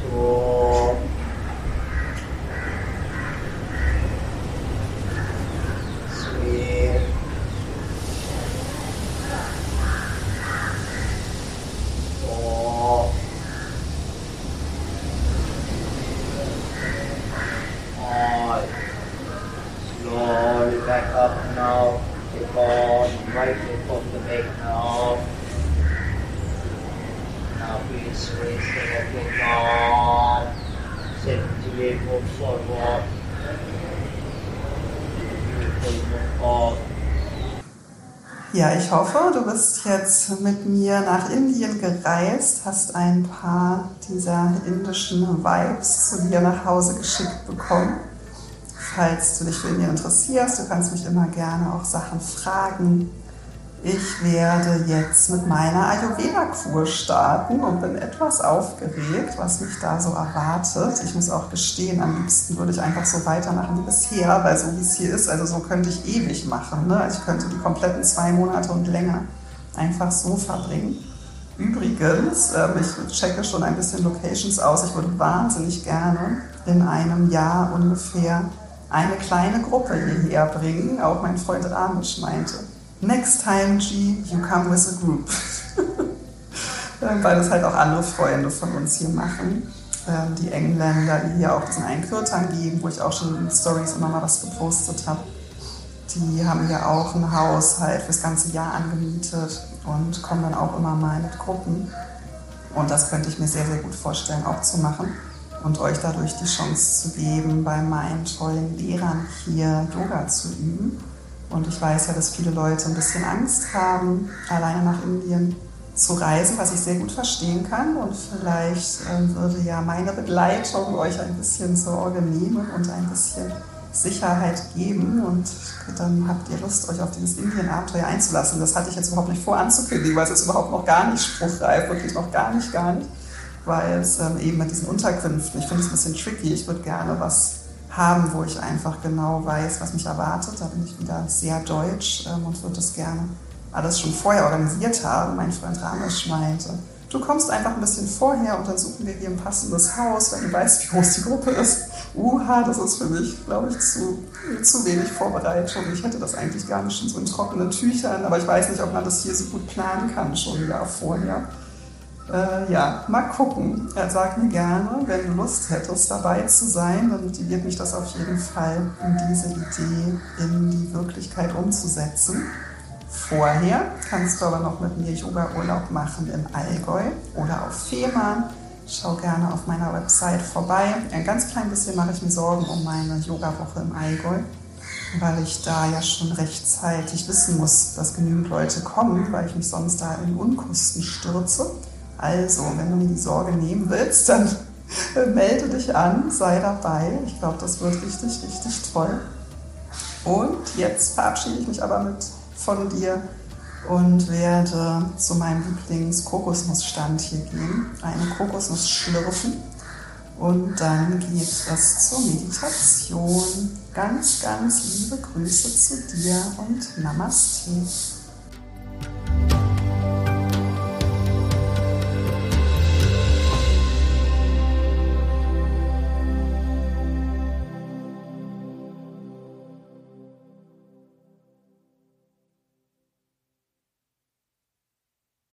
to ja, ich hoffe, du bist jetzt mit mir nach Indien gereist, hast ein paar dieser indischen Vibes zu dir nach Hause geschickt bekommen. Falls du dich für Indien interessierst, du kannst mich immer gerne auch Sachen fragen. Ich werde jetzt mit meiner Ayurveda-Kur starten und bin etwas aufgeregt, was mich da so erwartet. Ich muss auch gestehen, am liebsten würde ich einfach so weitermachen wie bisher, weil so wie es hier ist, also so könnte ich ewig machen. Ne? Also ich könnte die kompletten zwei Monate und länger einfach so verbringen. Übrigens, äh, ich checke schon ein bisschen Locations aus. Ich würde wahnsinnig gerne in einem Jahr ungefähr eine kleine Gruppe hierher bringen. Auch mein Freund Ramesh meinte, Next time, G, you come with a group. Weil das halt auch andere Freunde von uns hier machen. Ähm, die Engländer, die hier auch diesen einen Kirtan geben, wo ich auch schon in Stories immer mal was gepostet habe. Die haben hier auch ein Haus halt fürs ganze Jahr angemietet und kommen dann auch immer mal mit Gruppen. Und das könnte ich mir sehr, sehr gut vorstellen, auch zu machen und euch dadurch die Chance zu geben, bei meinen tollen Lehrern hier Yoga zu üben und ich weiß ja, dass viele Leute ein bisschen Angst haben, alleine nach Indien zu reisen, was ich sehr gut verstehen kann. Und vielleicht äh, würde ja meine Begleitung euch ein bisschen Sorge nehmen und ein bisschen Sicherheit geben. Und dann habt ihr Lust, euch auf dieses Indien-Abenteuer einzulassen. Das hatte ich jetzt überhaupt nicht vor anzukündigen, weil es ist überhaupt noch gar nicht spruchreif, wirklich noch gar nicht, gar nicht. Weil es ähm, eben mit diesen Unterkünften, ich finde es ein bisschen tricky. Ich würde gerne was haben, wo ich einfach genau weiß, was mich erwartet. Da bin ich wieder sehr deutsch ähm, und würde das gerne alles schon vorher organisiert haben. Mein Freund Ramesh meinte, du kommst einfach ein bisschen vorher und dann suchen wir hier ein passendes Haus, wenn du weißt, wie groß die Gruppe ist. Uha, das ist für mich, glaube ich, zu, zu wenig Vorbereitung. Ich hätte das eigentlich gar nicht schon so in trockenen Tüchern, aber ich weiß nicht, ob man das hier so gut planen kann, schon Jahr vorher. Äh, ja, mal gucken. Er sagt mir gerne, wenn du Lust hättest, dabei zu sein, dann motiviert mich das auf jeden Fall, um diese Idee in die Wirklichkeit umzusetzen. Vorher kannst du aber noch mit mir Yoga-Urlaub machen im Allgäu oder auf Fehmarn. Schau gerne auf meiner Website vorbei. Ein ganz klein bisschen mache ich mir Sorgen um meine Yoga-Woche im Allgäu, weil ich da ja schon rechtzeitig wissen muss, dass genügend Leute kommen, weil ich mich sonst da in Unkosten stürze. Also, wenn du mir die Sorge nehmen willst, dann melde dich an, sei dabei. Ich glaube, das wird richtig, richtig toll. Und jetzt verabschiede ich mich aber mit von dir und werde zu meinem Lieblings-Kokosnussstand hier gehen, eine Kokosnuss schlürfen. Und dann geht es zur Meditation. Ganz, ganz liebe Grüße zu dir und Namaste.